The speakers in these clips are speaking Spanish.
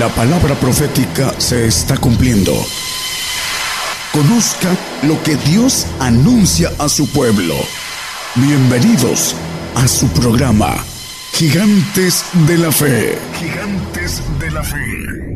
La palabra profética se está cumpliendo. Conozca lo que Dios anuncia a su pueblo. Bienvenidos a su programa, Gigantes de la Fe. Gigantes de la Fe.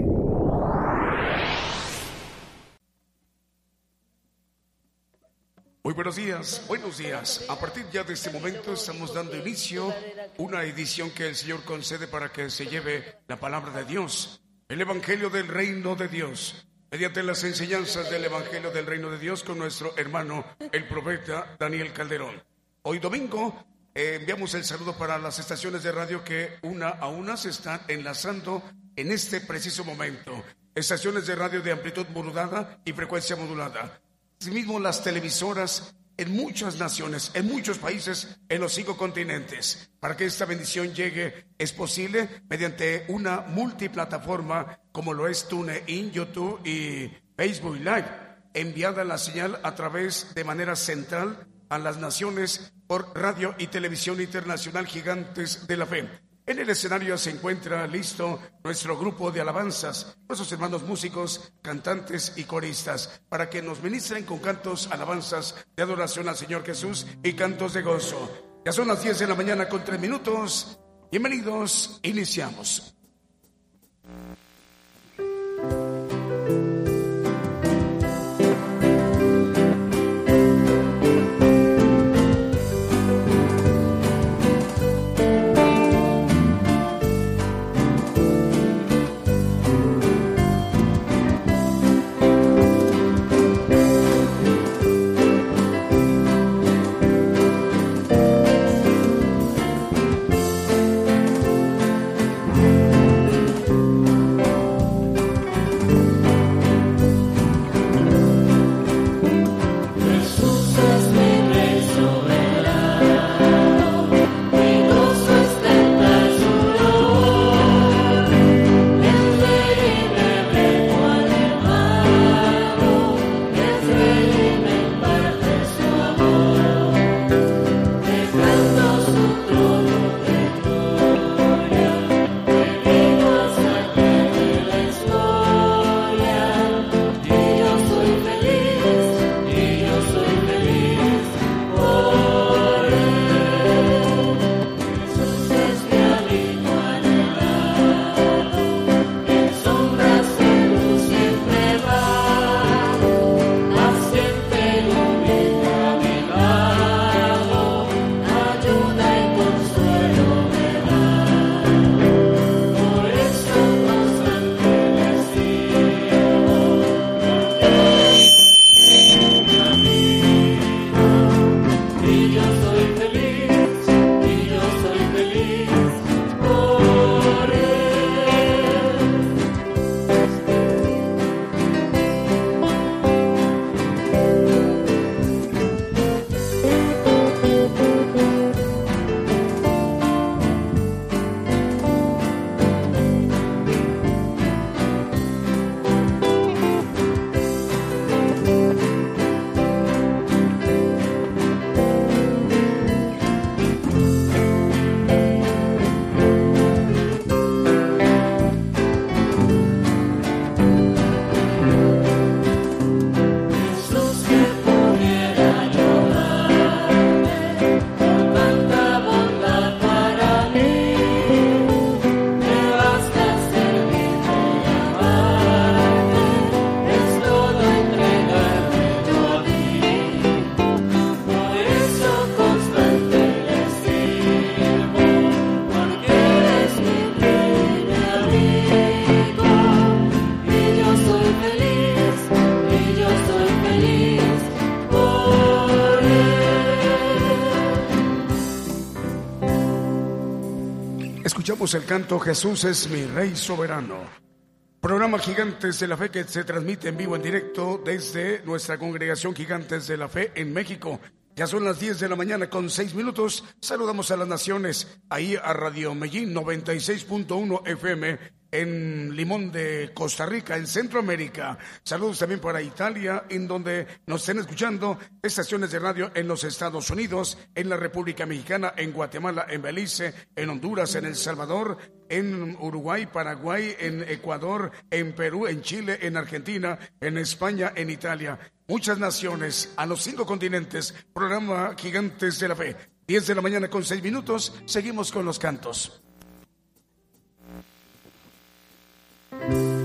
Muy buenos días, buenos días. A partir ya de este momento estamos dando inicio a una edición que el Señor concede para que se lleve la palabra de Dios, el Evangelio del Reino de Dios, mediante las enseñanzas del Evangelio del Reino de Dios con nuestro hermano, el profeta Daniel Calderón. Hoy domingo eh, enviamos el saludo para las estaciones de radio que una a una se están enlazando en este preciso momento. Estaciones de radio de amplitud modulada y frecuencia modulada. Asimismo, las televisoras en muchas naciones, en muchos países, en los cinco continentes. Para que esta bendición llegue, es posible mediante una multiplataforma como lo es TuneIn, YouTube y Facebook Live, enviada la señal a través de manera central a las naciones por radio y televisión internacional gigantes de la fe. En el escenario se encuentra listo nuestro grupo de alabanzas, nuestros hermanos músicos, cantantes y coristas, para que nos ministren con cantos, alabanzas de adoración al Señor Jesús y cantos de gozo. Ya son las 10 de la mañana con tres minutos. Bienvenidos, iniciamos. El canto Jesús es mi Rey soberano. Programa Gigantes de la Fe que se transmite en vivo en directo desde nuestra congregación Gigantes de la Fe en México. Ya son las 10 de la mañana con 6 minutos. Saludamos a las naciones, ahí a Radio Medellín 96.1 FM en Limón de Costa Rica, en Centroamérica. Saludos también para Italia, en donde nos estén escuchando estaciones de radio en los Estados Unidos, en la República Mexicana, en Guatemala, en Belice, en Honduras, en El Salvador, en Uruguay, Paraguay, en Ecuador, en Perú, en Chile, en Argentina, en España, en Italia. Muchas naciones, a los cinco continentes, programa Gigantes de la Fe. 10 de la mañana con seis minutos, seguimos con los cantos. 嗯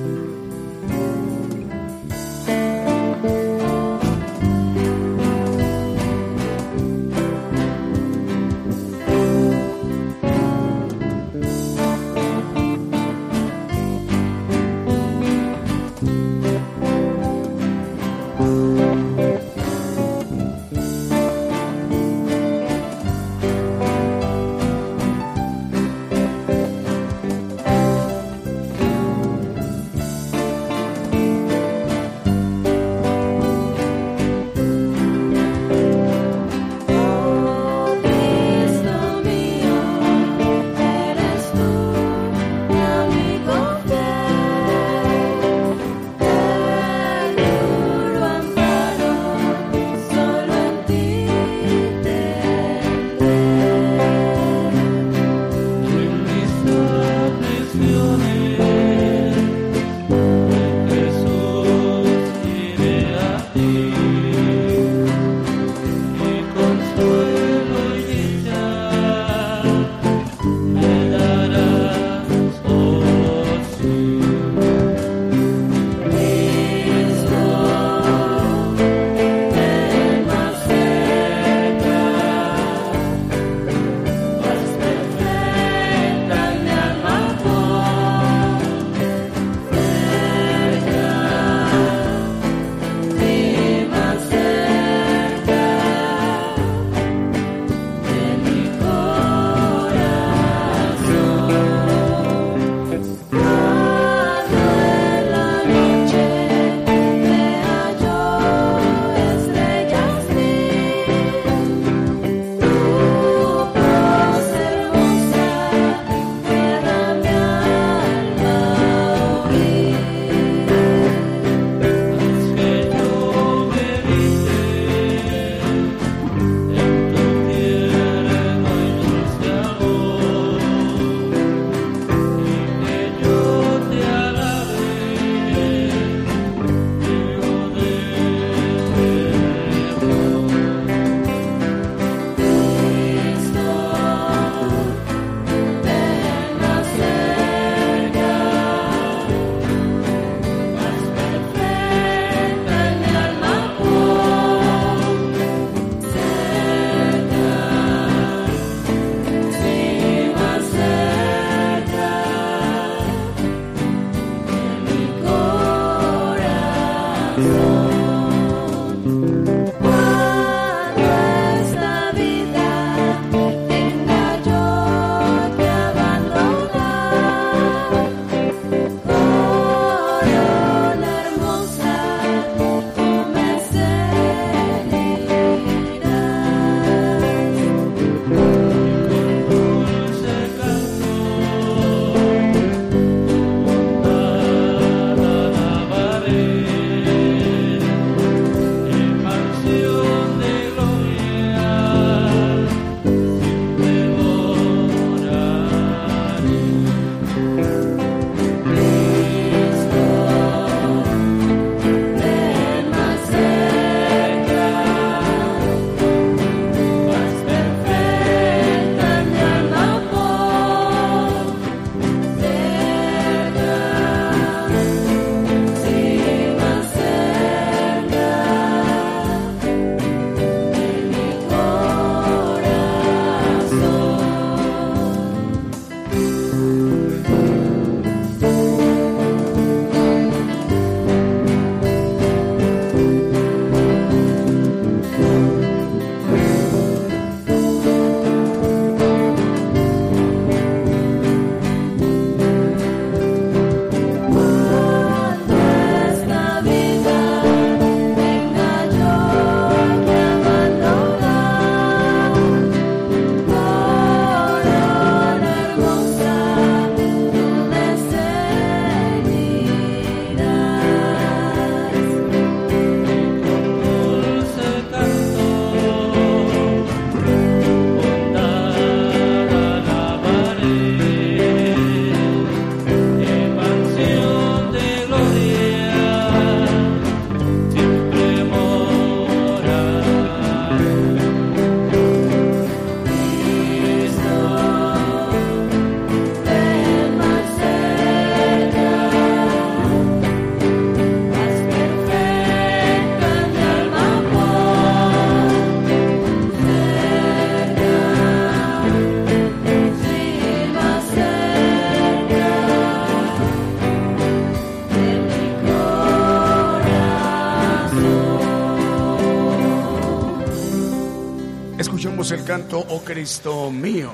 Oh Cristo mío,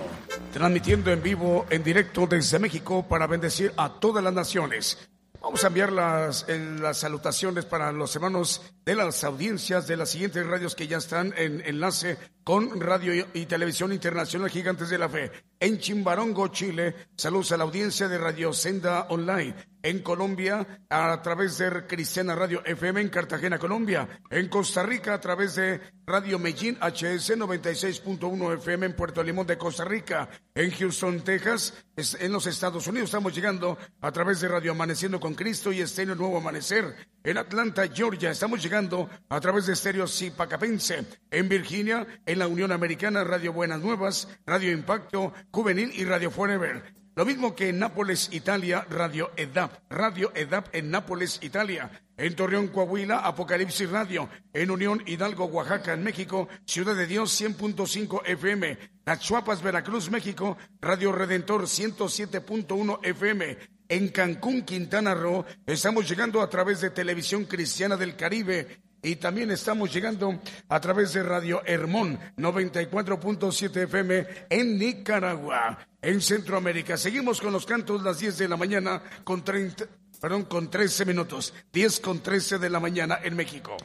transmitiendo en vivo, en directo desde México para bendecir a todas las naciones. Vamos a enviar las, las salutaciones para los hermanos de las audiencias de las siguientes radios que ya están en enlace con Radio y Televisión Internacional Gigantes de la Fe. En Chimbarongo, Chile, saludos a la audiencia de Radio Senda Online en Colombia a través de Cristiana Radio FM en Cartagena, Colombia, en Costa Rica a través de Radio Medellín HS 96.1 FM en Puerto Limón de Costa Rica, en Houston, Texas, en los Estados Unidos estamos llegando a través de Radio Amaneciendo con Cristo y Estéreo Nuevo Amanecer, en Atlanta, Georgia, estamos llegando a través de Estéreo Zipacapense, en Virginia, en la Unión Americana, Radio Buenas Nuevas, Radio Impacto, Juvenil y Radio Forever. Lo mismo que en Nápoles, Italia, Radio EDAP. Radio EDAP en Nápoles, Italia. En Torreón, Coahuila, Apocalipsis Radio. En Unión Hidalgo, Oaxaca, en México, Ciudad de Dios 100.5 FM. Las Chuapas, Veracruz, México, Radio Redentor 107.1 FM. En Cancún, Quintana Roo, estamos llegando a través de Televisión Cristiana del Caribe y también estamos llegando a través de Radio Hermón 94.7 FM en Nicaragua, en Centroamérica. Seguimos con los cantos las 10 de la mañana con 30, perdón, con 13 minutos. 10 con 13 de la mañana en México.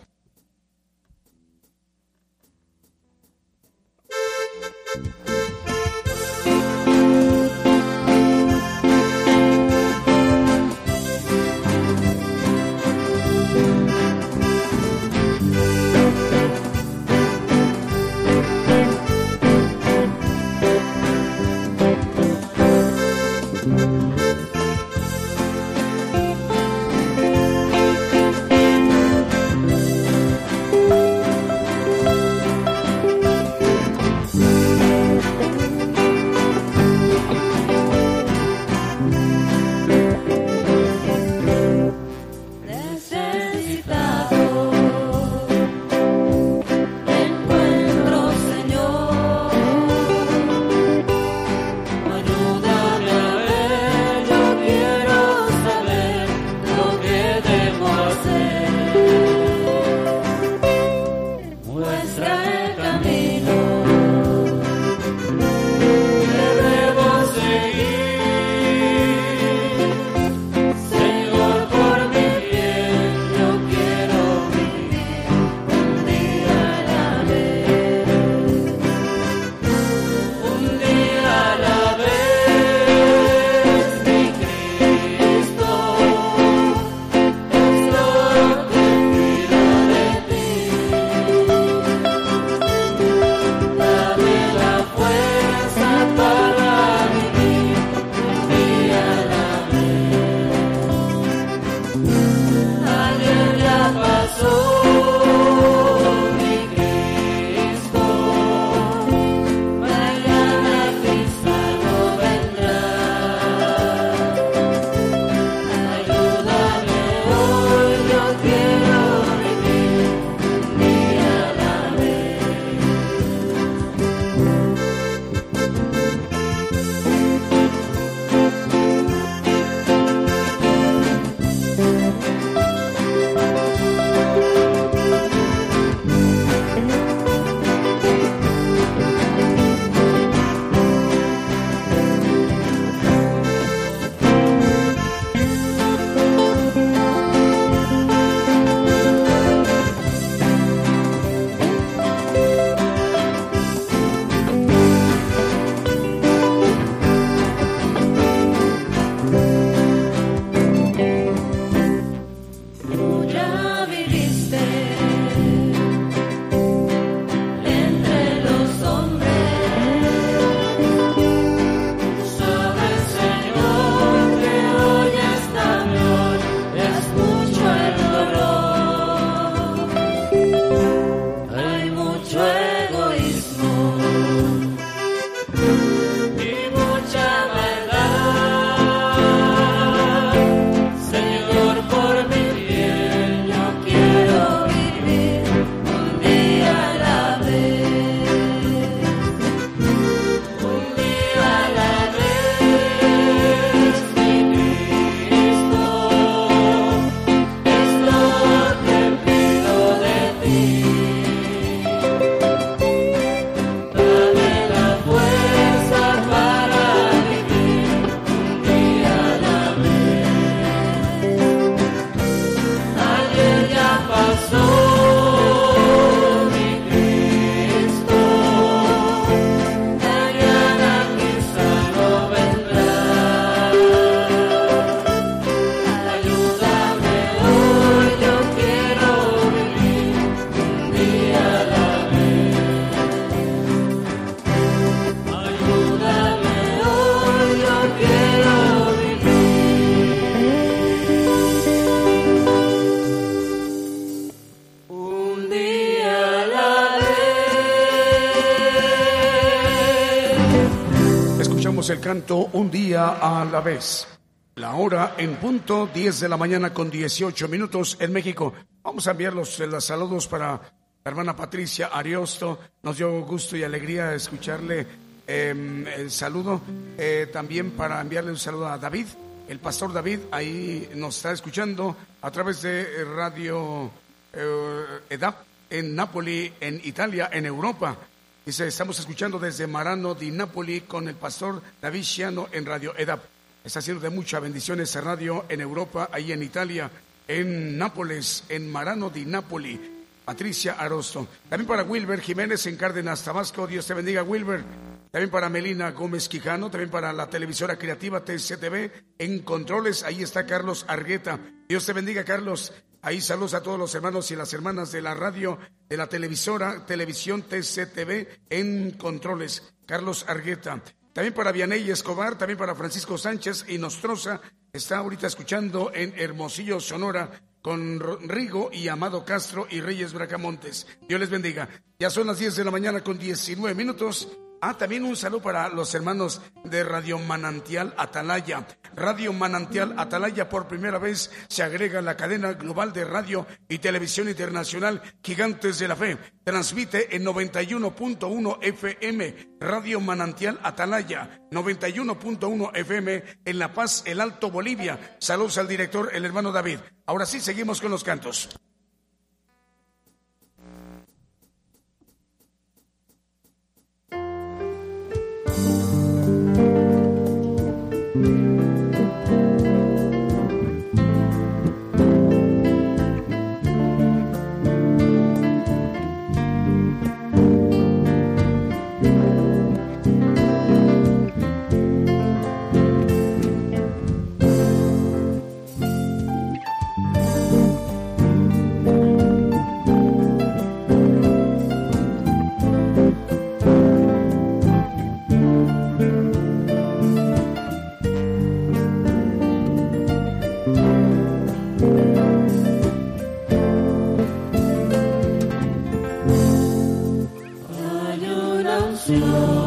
Un día a la vez. La hora en punto, 10 de la mañana con 18 minutos en México. Vamos a enviar los, los saludos para la hermana Patricia Ariosto. Nos dio gusto y alegría escucharle em, el saludo. Eh, también para enviarle un saludo a David, el pastor David, ahí nos está escuchando a través de Radio eh, EDAP en Nápoli, en Italia, en Europa. Dice, estamos escuchando desde Marano di Napoli con el pastor David Ciano en Radio EDAP. Está haciendo de mucha bendición ese radio en Europa, ahí en Italia, en Nápoles, en Marano di Napoli. Patricia Arosto. También para Wilber Jiménez en Cárdenas, Tabasco. Dios te bendiga, Wilber. También para Melina Gómez Quijano, también para la televisora creativa TCTV en Controles. Ahí está Carlos Argueta. Dios te bendiga, Carlos. Ahí saludos a todos los hermanos y las hermanas de la radio, de la televisora, televisión TCTV en controles. Carlos Argueta. También para Vianey Escobar, también para Francisco Sánchez y Nostroza. Está ahorita escuchando en Hermosillo, Sonora, con Rigo y Amado Castro y Reyes Bracamontes. Dios les bendiga. Ya son las 10 de la mañana con 19 minutos. Ah, también un saludo para los hermanos de Radio Manantial Atalaya. Radio Manantial Atalaya por primera vez se agrega a la cadena global de radio y televisión internacional Gigantes de la Fe. Transmite en 91.1 FM Radio Manantial Atalaya, 91.1 FM en La Paz, el Alto Bolivia. Saludos al director, el hermano David. Ahora sí, seguimos con los cantos. you.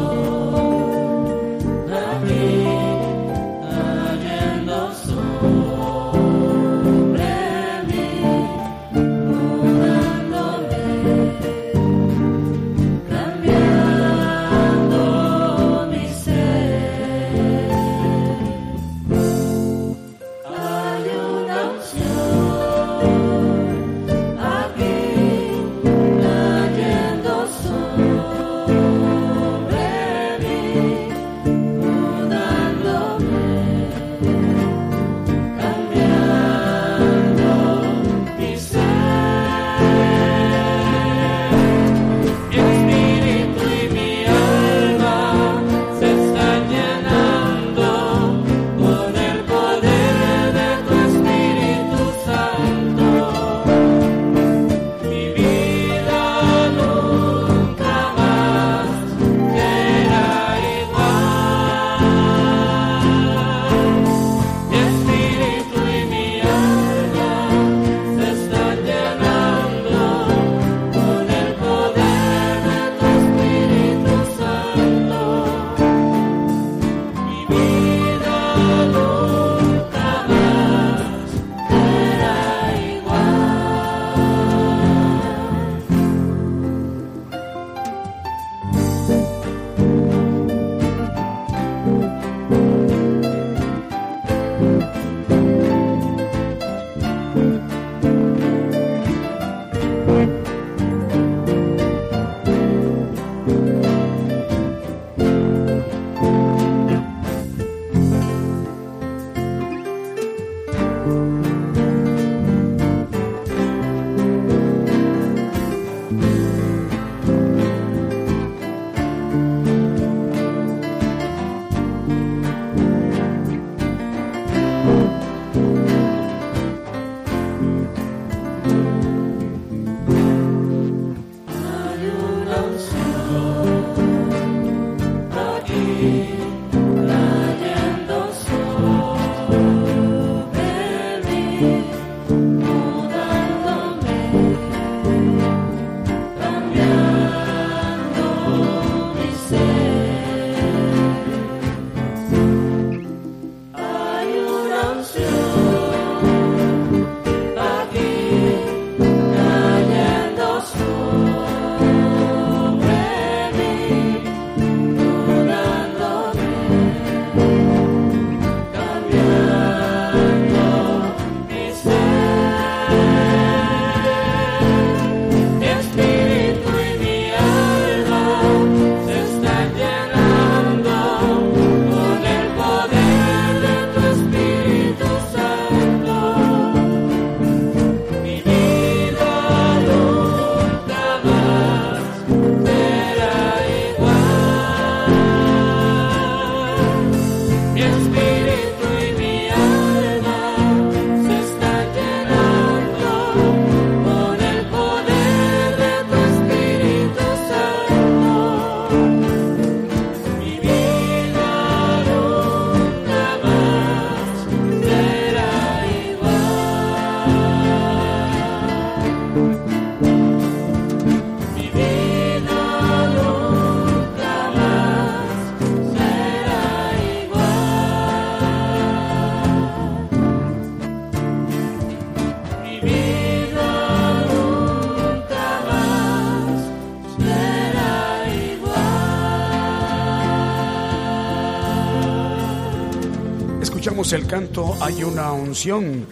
El canto Hay una unción.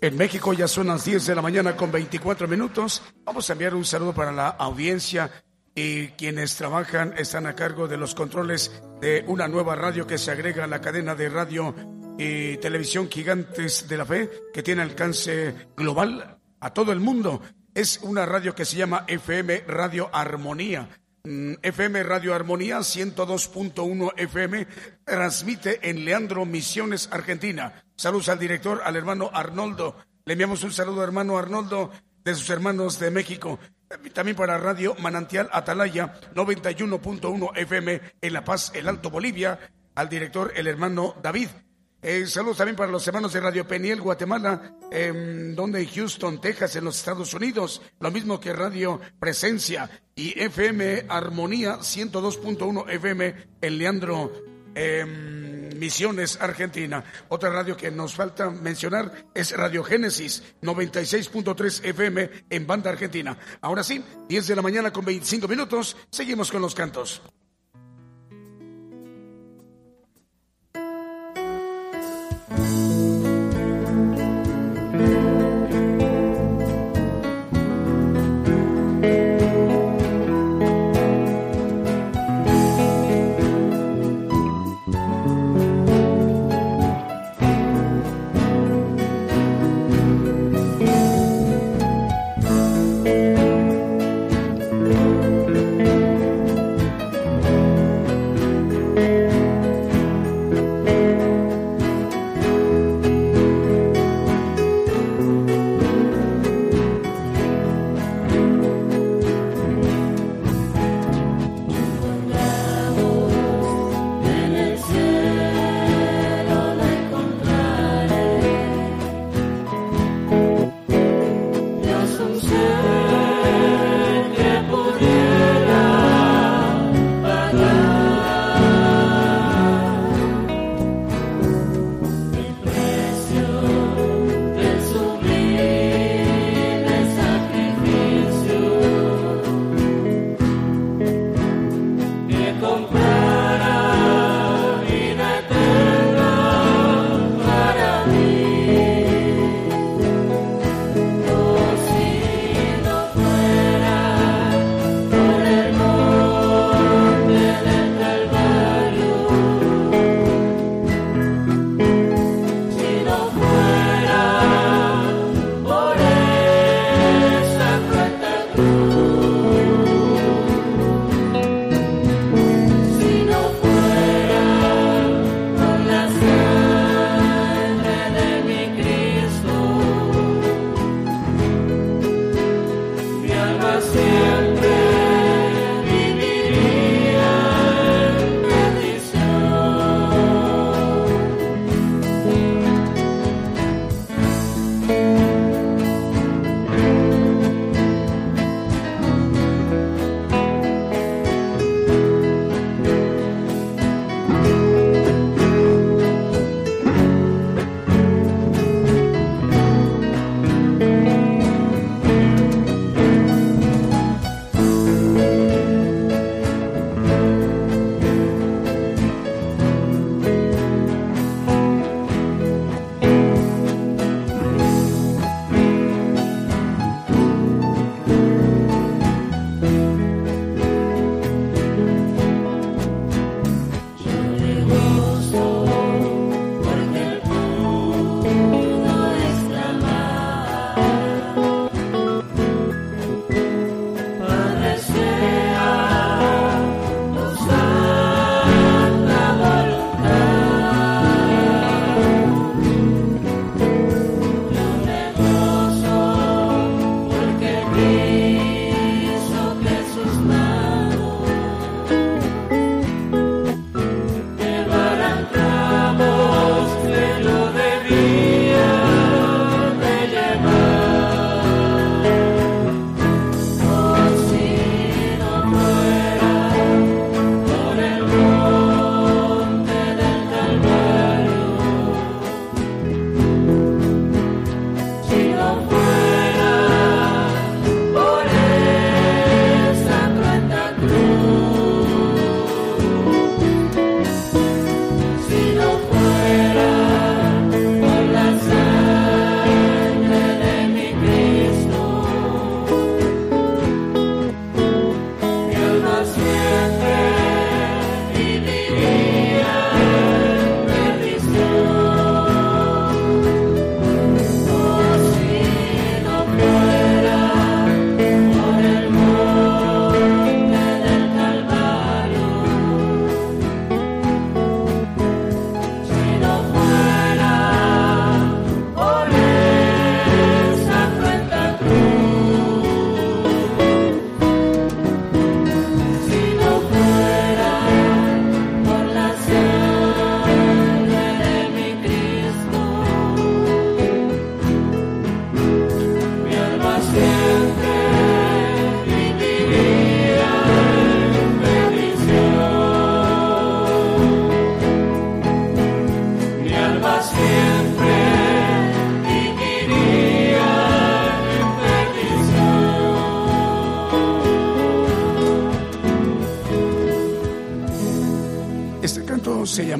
En México ya son las 10 de la mañana con 24 minutos. Vamos a enviar un saludo para la audiencia y quienes trabajan están a cargo de los controles de una nueva radio que se agrega a la cadena de radio y televisión Gigantes de la Fe que tiene alcance global a todo el mundo. Es una radio que se llama FM Radio Armonía FM Radio Armonía 102.1 FM transmite en Leandro Misiones, Argentina. Saludos al director, al hermano Arnoldo. Le enviamos un saludo, hermano Arnoldo, de sus hermanos de México. También para Radio Manantial Atalaya 91.1 FM en La Paz, el Alto Bolivia. Al director, el hermano David. Eh, saludos también para los hermanos de Radio Peniel, Guatemala, eh, donde Houston, Texas, en los Estados Unidos. Lo mismo que Radio Presencia y FM Armonía 102.1 FM en Leandro, em, Misiones, Argentina. Otra radio que nos falta mencionar es Radio Génesis 96.3 FM en Banda Argentina. Ahora sí, 10 de la mañana con 25 minutos, seguimos con los cantos.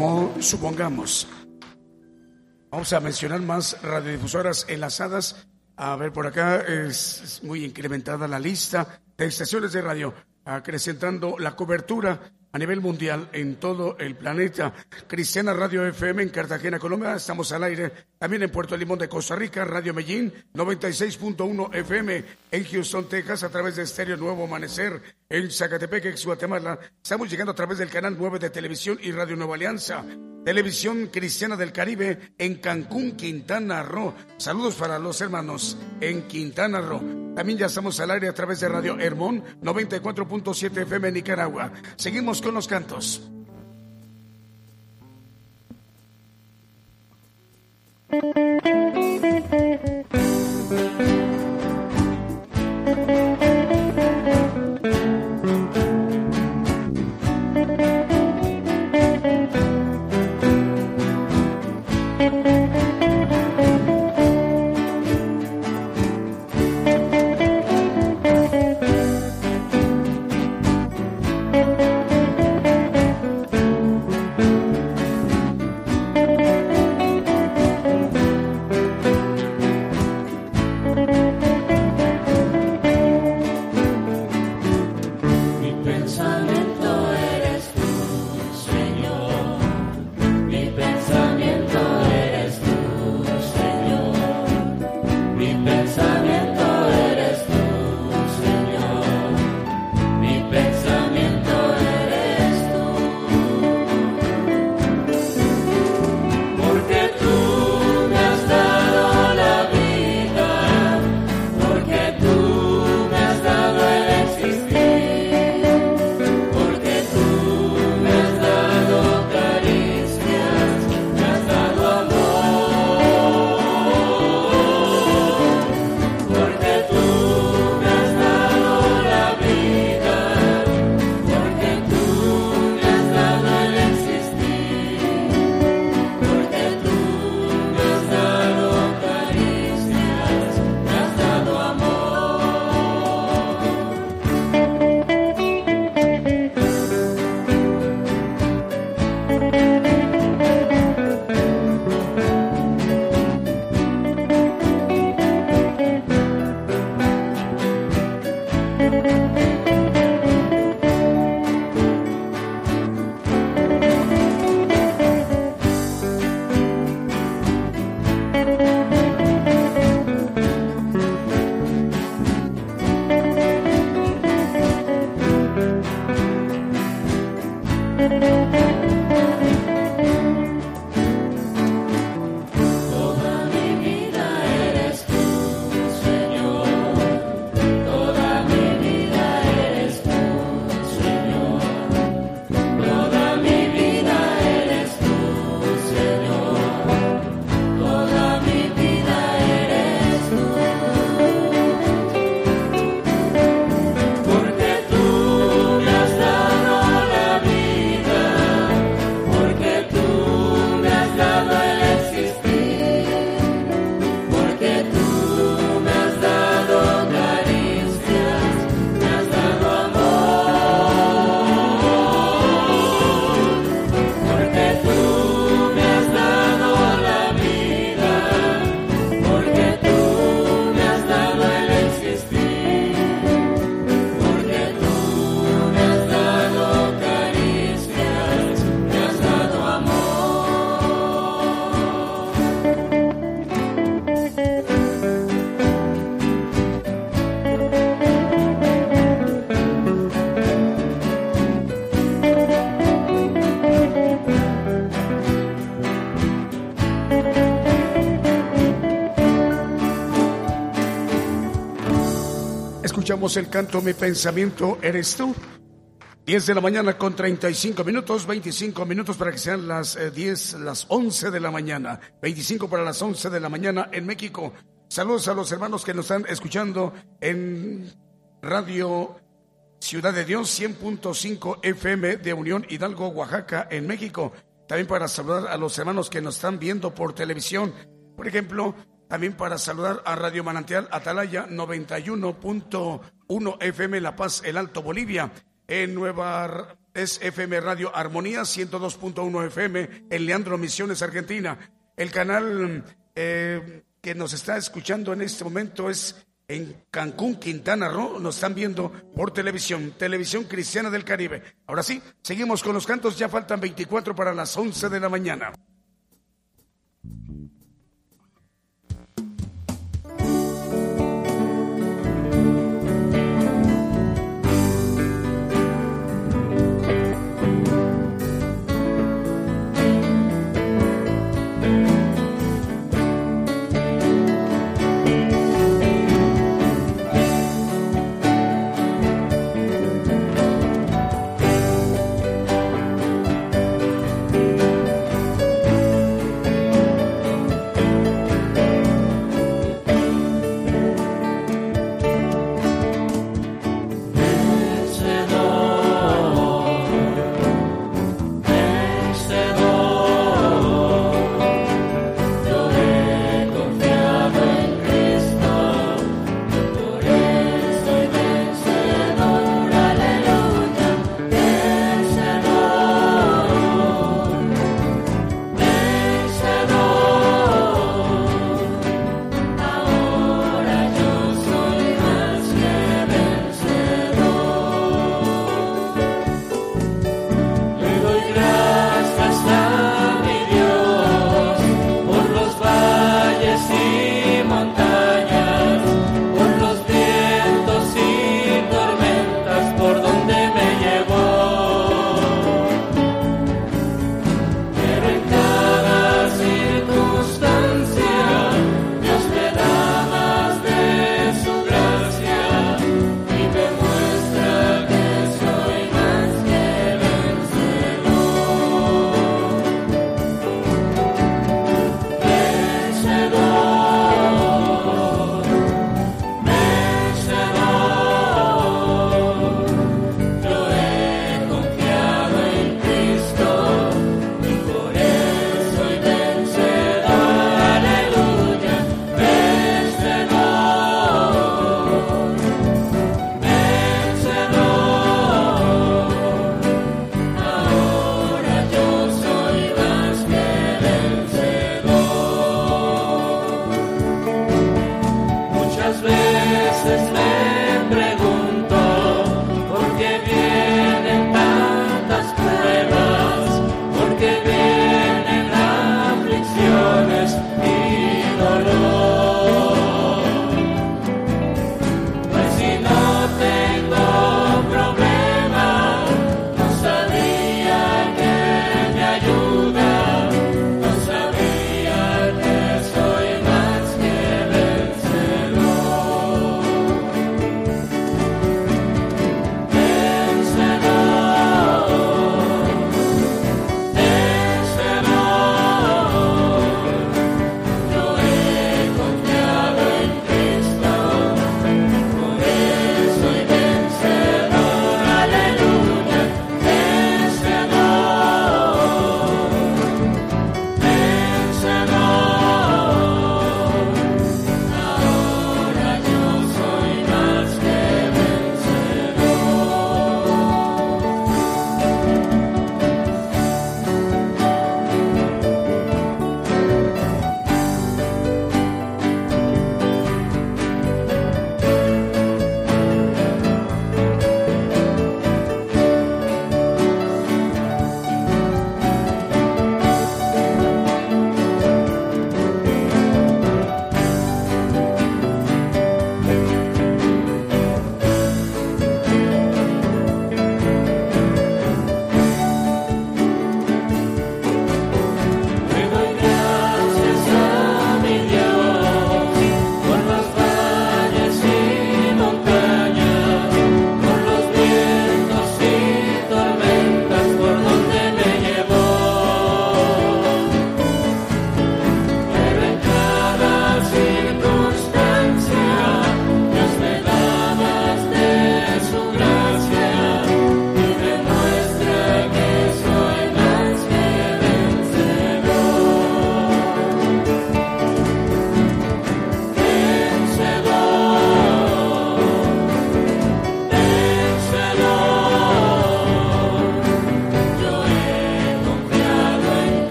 Llamó Supongamos. Vamos a mencionar más radiodifusoras enlazadas. A ver, por acá es muy incrementada la lista de estaciones de radio, acrecentando la cobertura a nivel mundial en todo el planeta. Cristiana Radio FM en Cartagena, Colombia, estamos al aire. También en Puerto Limón de Costa Rica, Radio Medellín, 96.1 FM. En Houston, Texas, a través de Estéreo Nuevo Amanecer. En Zacatepec, ex Guatemala, estamos llegando a través del canal 9 de Televisión y Radio Nueva Alianza. Televisión Cristiana del Caribe en Cancún, Quintana Roo. Saludos para los hermanos en Quintana Roo. También ya estamos al aire a través de Radio Hermón 94.7 FM en Nicaragua. Seguimos con los cantos. Thank you. El canto Mi pensamiento eres tú. 10 de la mañana con 35 minutos, 25 minutos para que sean las 10, eh, las 11 de la mañana, 25 para las 11 de la mañana en México. Saludos a los hermanos que nos están escuchando en Radio Ciudad de Dios 100.5 FM de Unión Hidalgo, Oaxaca, en México. también para saludar a los hermanos que nos están viendo por televisión. Por ejemplo, también para saludar a Radio Manantial Atalaya 91.1 FM La Paz, El Alto Bolivia. En Nueva es FM Radio Armonía 102.1 FM en Leandro Misiones, Argentina. El canal eh, que nos está escuchando en este momento es en Cancún, Quintana Roo, nos están viendo por televisión, Televisión Cristiana del Caribe. Ahora sí, seguimos con los cantos, ya faltan 24 para las 11 de la mañana.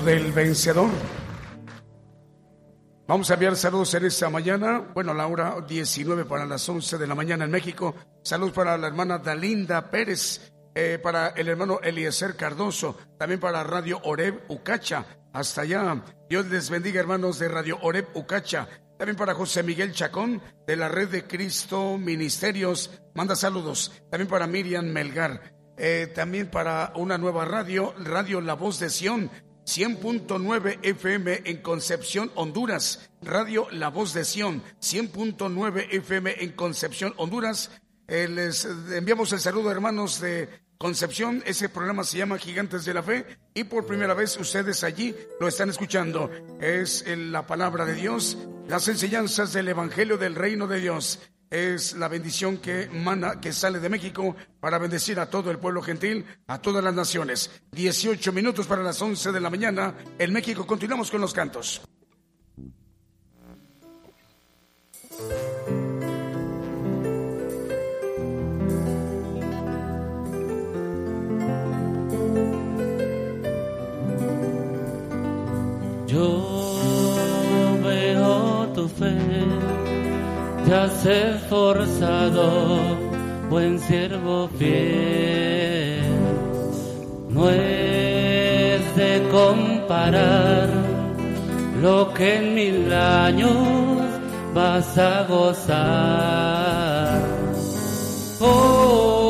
Del vencedor. Vamos a enviar saludos en esta mañana. Bueno, la hora 19 para las 11 de la mañana en México. Saludos para la hermana Dalinda Pérez, eh, para el hermano Eliezer Cardoso, también para Radio Oreb Ucacha. Hasta allá. Dios les bendiga, hermanos de Radio Oreb Ucacha. También para José Miguel Chacón, de la Red de Cristo Ministerios. Manda saludos. También para Miriam Melgar. Eh, también para una nueva radio, Radio La Voz de Sion, 100.9 FM en Concepción, Honduras. Radio La Voz de Sion, 100.9 FM en Concepción, Honduras. Eh, les enviamos el saludo, hermanos de Concepción. Ese programa se llama Gigantes de la Fe y por primera vez ustedes allí lo están escuchando. Es la palabra de Dios, las enseñanzas del Evangelio del Reino de Dios es la bendición que mana, que sale de México para bendecir a todo el pueblo gentil, a todas las naciones. 18 minutos para las 11 de la mañana. En México continuamos con los cantos. Yo veo tu fe has esforzado, buen siervo fiel. No es de comparar lo que en mil años vas a gozar. Joven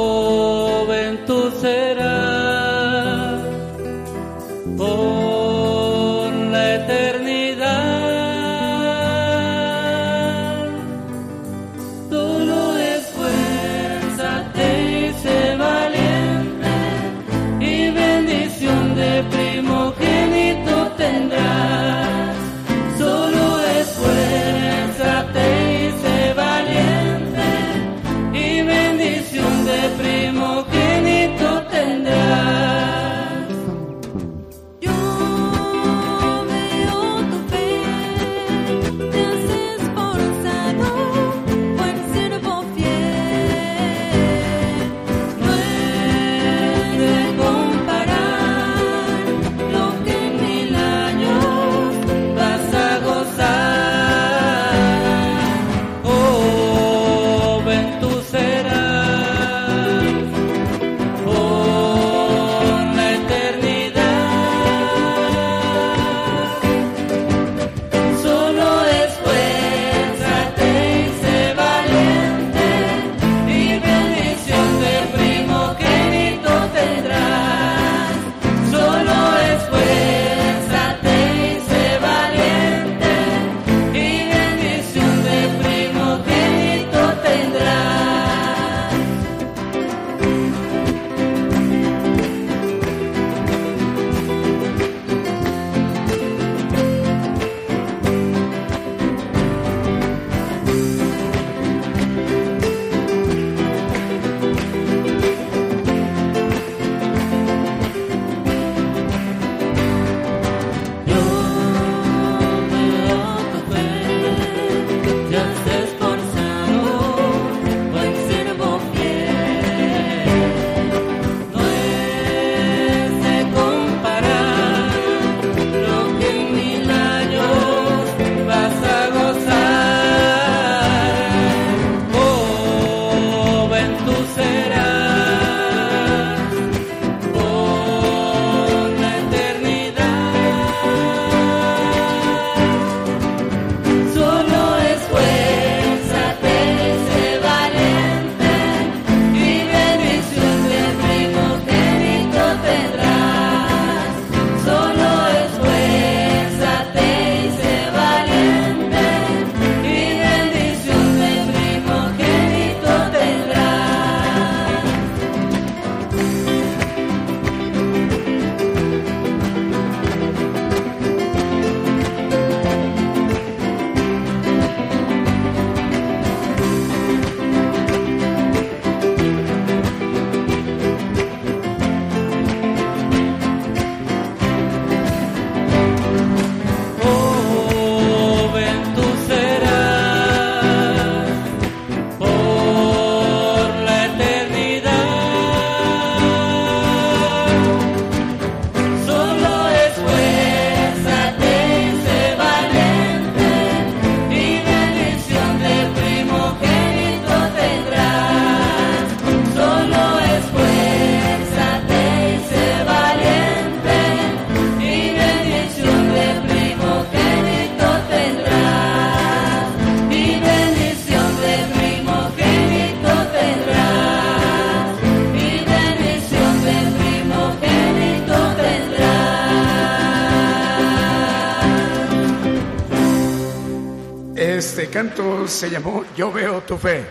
Canto se llamó Yo veo tu fe.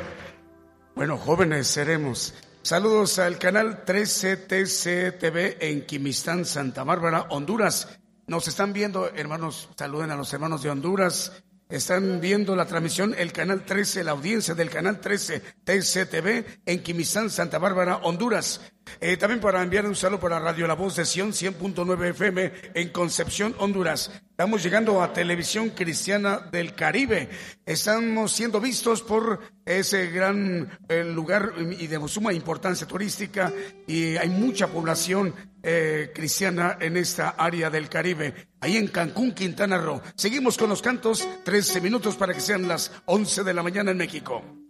Bueno, jóvenes seremos. Saludos al canal 13 TC TV en Quimistán, Santa Bárbara, Honduras. Nos están viendo, hermanos, saluden a los hermanos de Honduras. Están viendo la transmisión, el canal 13, la audiencia del canal 13 TCTV en Quimistán, Santa Bárbara, Honduras. Eh, también para enviar un saludo para Radio La Voz de Sion 100.9 FM en Concepción, Honduras. Estamos llegando a Televisión Cristiana del Caribe. Estamos siendo vistos por ese gran eh, lugar y de suma importancia turística y hay mucha población eh, cristiana en esta área del Caribe, ahí en Cancún, Quintana Roo. Seguimos con los cantos, 13 minutos para que sean las 11 de la mañana en México.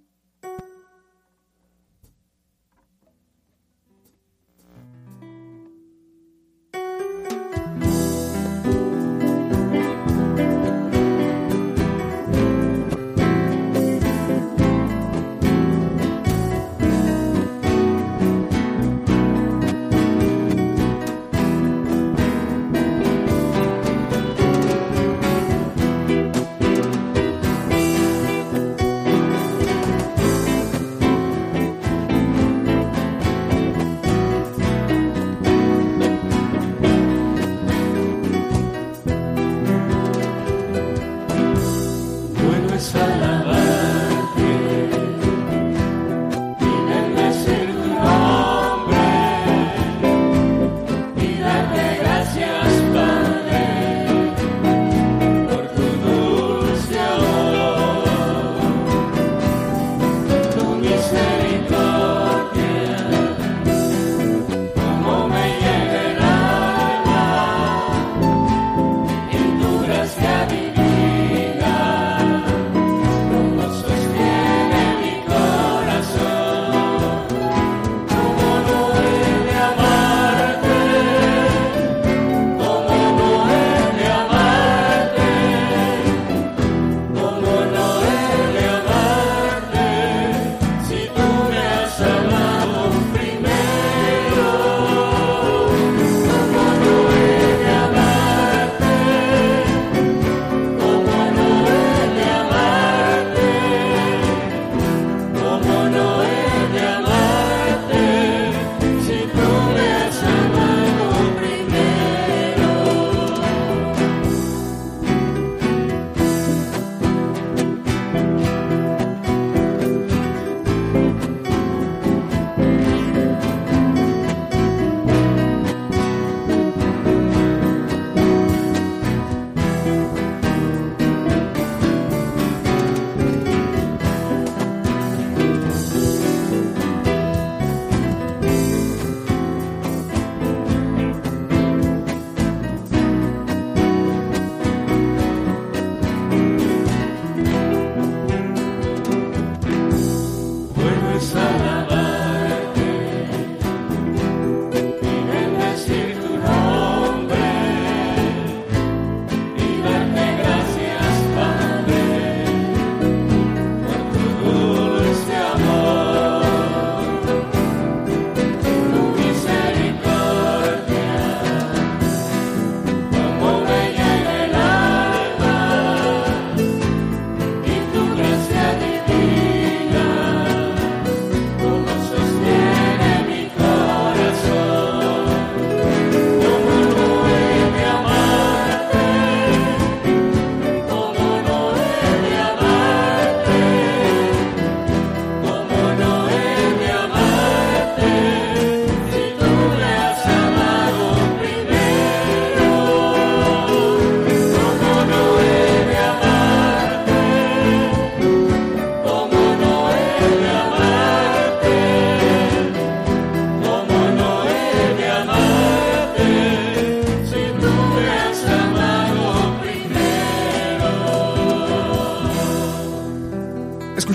solo.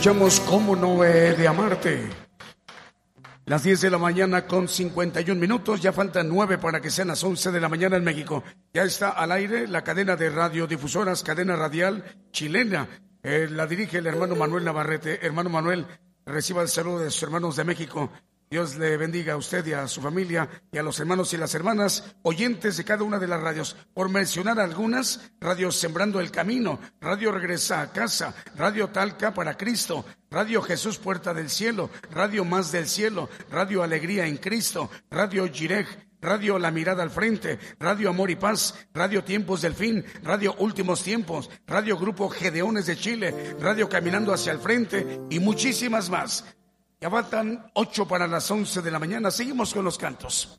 Cómo no he de amarte. Las 10 de la mañana con 51 minutos, ya faltan 9 para que sean las 11 de la mañana en México. Ya está al aire la cadena de radiodifusoras, cadena radial chilena. Eh, la dirige el hermano Manuel Navarrete. Hermano Manuel, reciba el saludo de sus hermanos de México. Dios le bendiga a usted y a su familia y a los hermanos y las hermanas oyentes de cada una de las radios. Por mencionar algunas, Radio Sembrando el Camino, Radio Regresa a Casa, Radio Talca para Cristo, Radio Jesús Puerta del Cielo, Radio Más del Cielo, Radio Alegría en Cristo, Radio Jirej, Radio La Mirada al Frente, Radio Amor y Paz, Radio Tiempos del Fin, Radio Últimos Tiempos, Radio Grupo Gedeones de Chile, Radio Caminando hacia el Frente y muchísimas más. Ya faltan ocho para las once de la mañana. Seguimos con los cantos.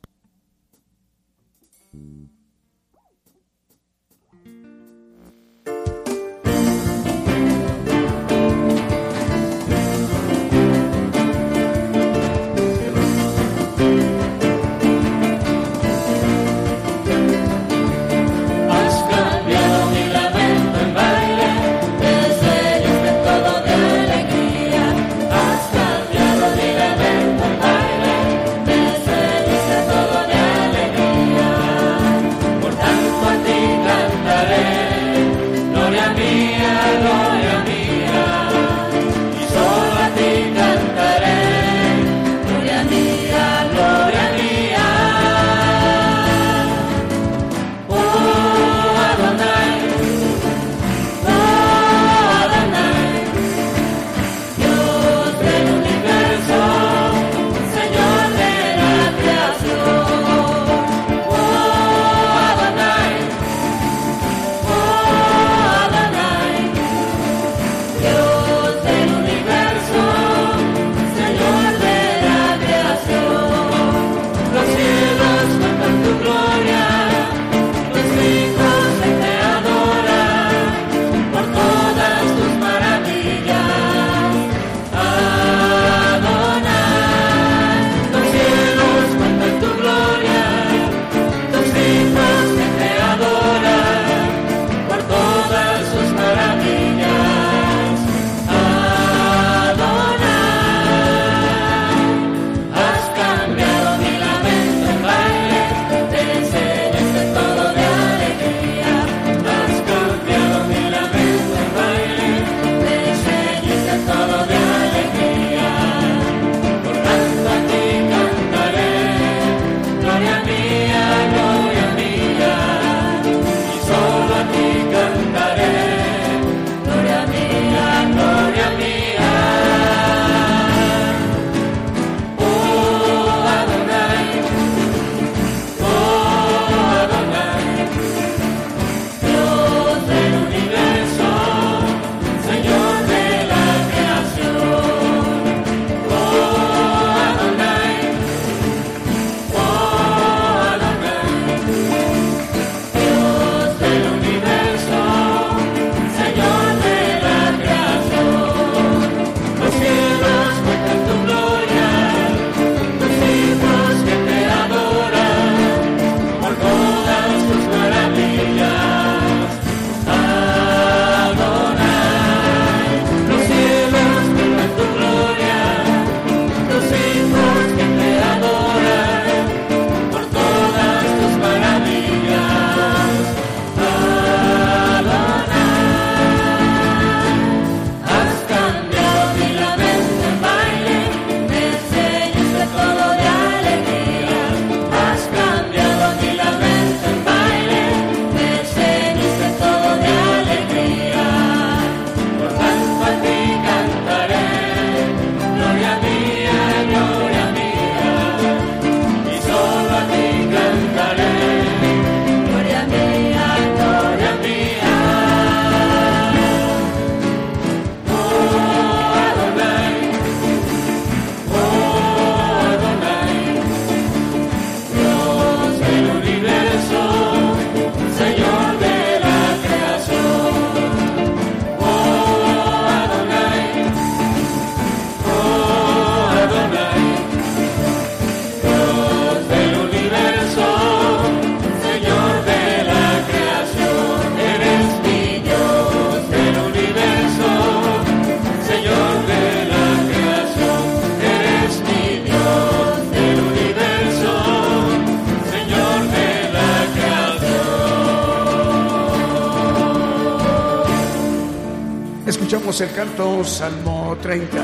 El canto Salmo 30.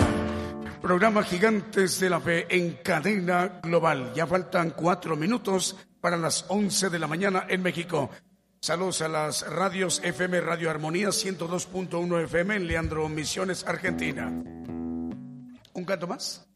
programa Gigantes de la Fe en cadena global. Ya faltan cuatro minutos para las once de la mañana en México. Saludos a las radios FM Radio Armonía 102.1 FM en Leandro Misiones, Argentina. ¿Un canto más?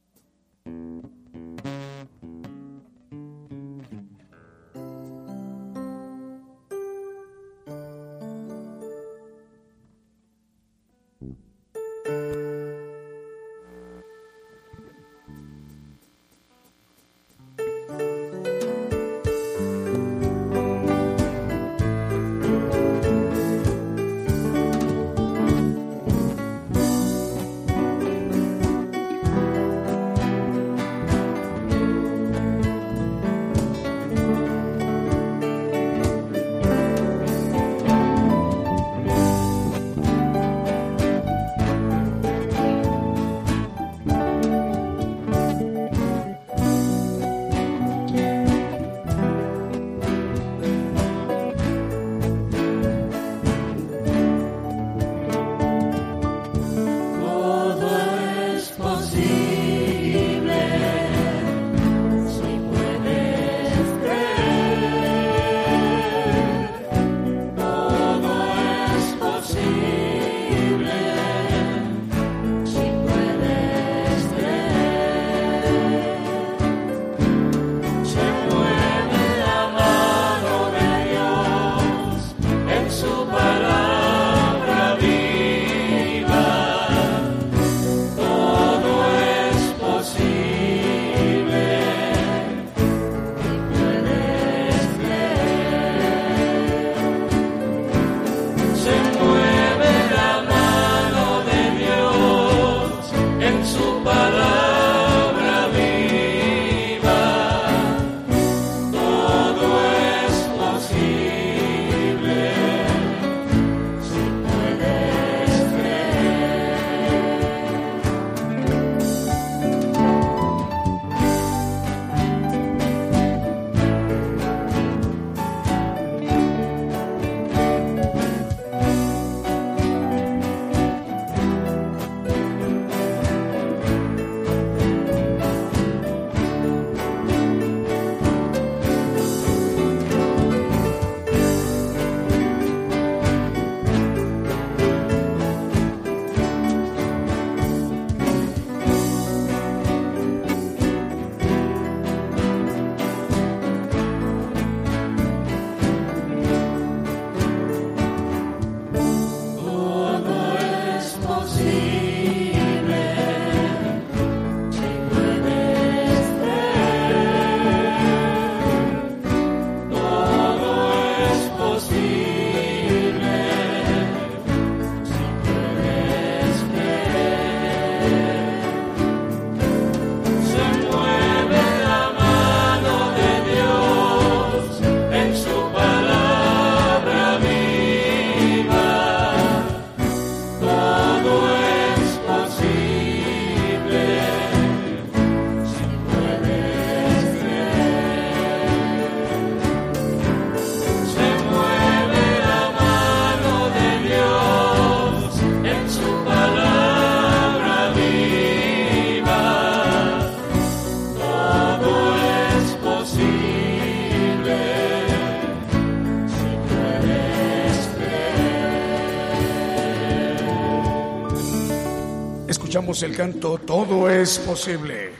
El canto Todo es posible.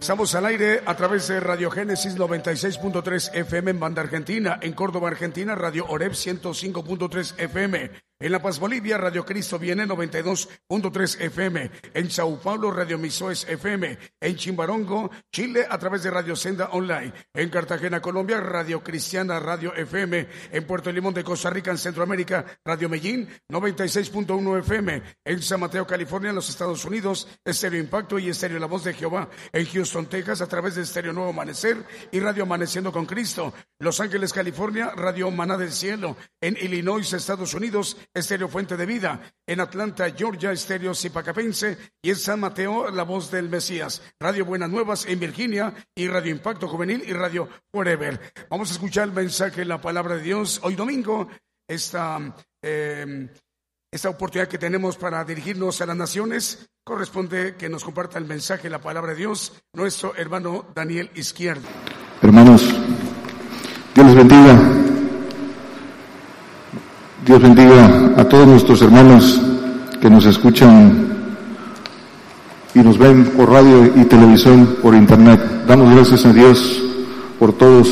Estamos al aire a través de Radio Génesis 96.3 FM en Banda Argentina, en Córdoba, Argentina, Radio Oreb 105.3 FM, en La Paz, Bolivia, Radio Cristo viene 92.3 FM. En Sao Paulo, Radio Misoes FM. En Chimbarongo, Chile, a través de Radio Senda Online. En Cartagena, Colombia, Radio Cristiana, Radio FM. En Puerto Limón de Costa Rica, en Centroamérica, Radio Medellín, 96.1 FM. En San Mateo, California, en los Estados Unidos, Estéreo Impacto y Estéreo La Voz de Jehová. En Houston, Texas, a través de Estéreo Nuevo Amanecer y Radio Amaneciendo con Cristo. Los Ángeles, California, Radio Maná del Cielo. En Illinois, Estados Unidos, Estéreo Fuente de Vida, en Atlanta, Georgia, Estéreo Zipacapense y en San Mateo, La Voz del Mesías, Radio Buenas Nuevas en Virginia y Radio Impacto Juvenil y Radio Forever. Vamos a escuchar el mensaje, la palabra de Dios hoy domingo, esta, eh, esta oportunidad que tenemos para dirigirnos a las naciones, corresponde que nos comparta el mensaje, la palabra de Dios, nuestro hermano Daniel Izquierdo. Hermanos, Dios bendiga. Dios bendiga a todos nuestros hermanos que nos escuchan y nos ven por radio y televisión, por internet. Damos gracias a Dios por todos,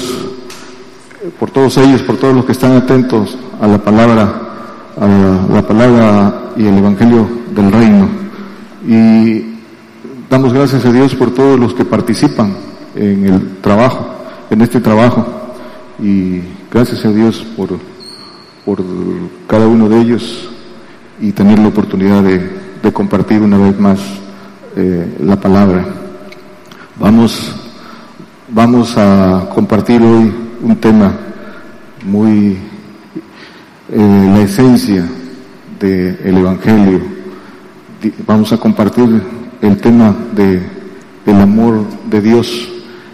por todos ellos, por todos los que están atentos a la palabra a la palabra y el Evangelio del Reino. Y damos gracias a Dios por todos los que participan en el trabajo, en este trabajo. Y gracias a Dios por, por cada uno de ellos y tener la oportunidad de, compartir una vez más eh, la palabra. Vamos, vamos a compartir hoy un tema muy eh, la esencia del Evangelio. Vamos a compartir el tema de, del amor de Dios.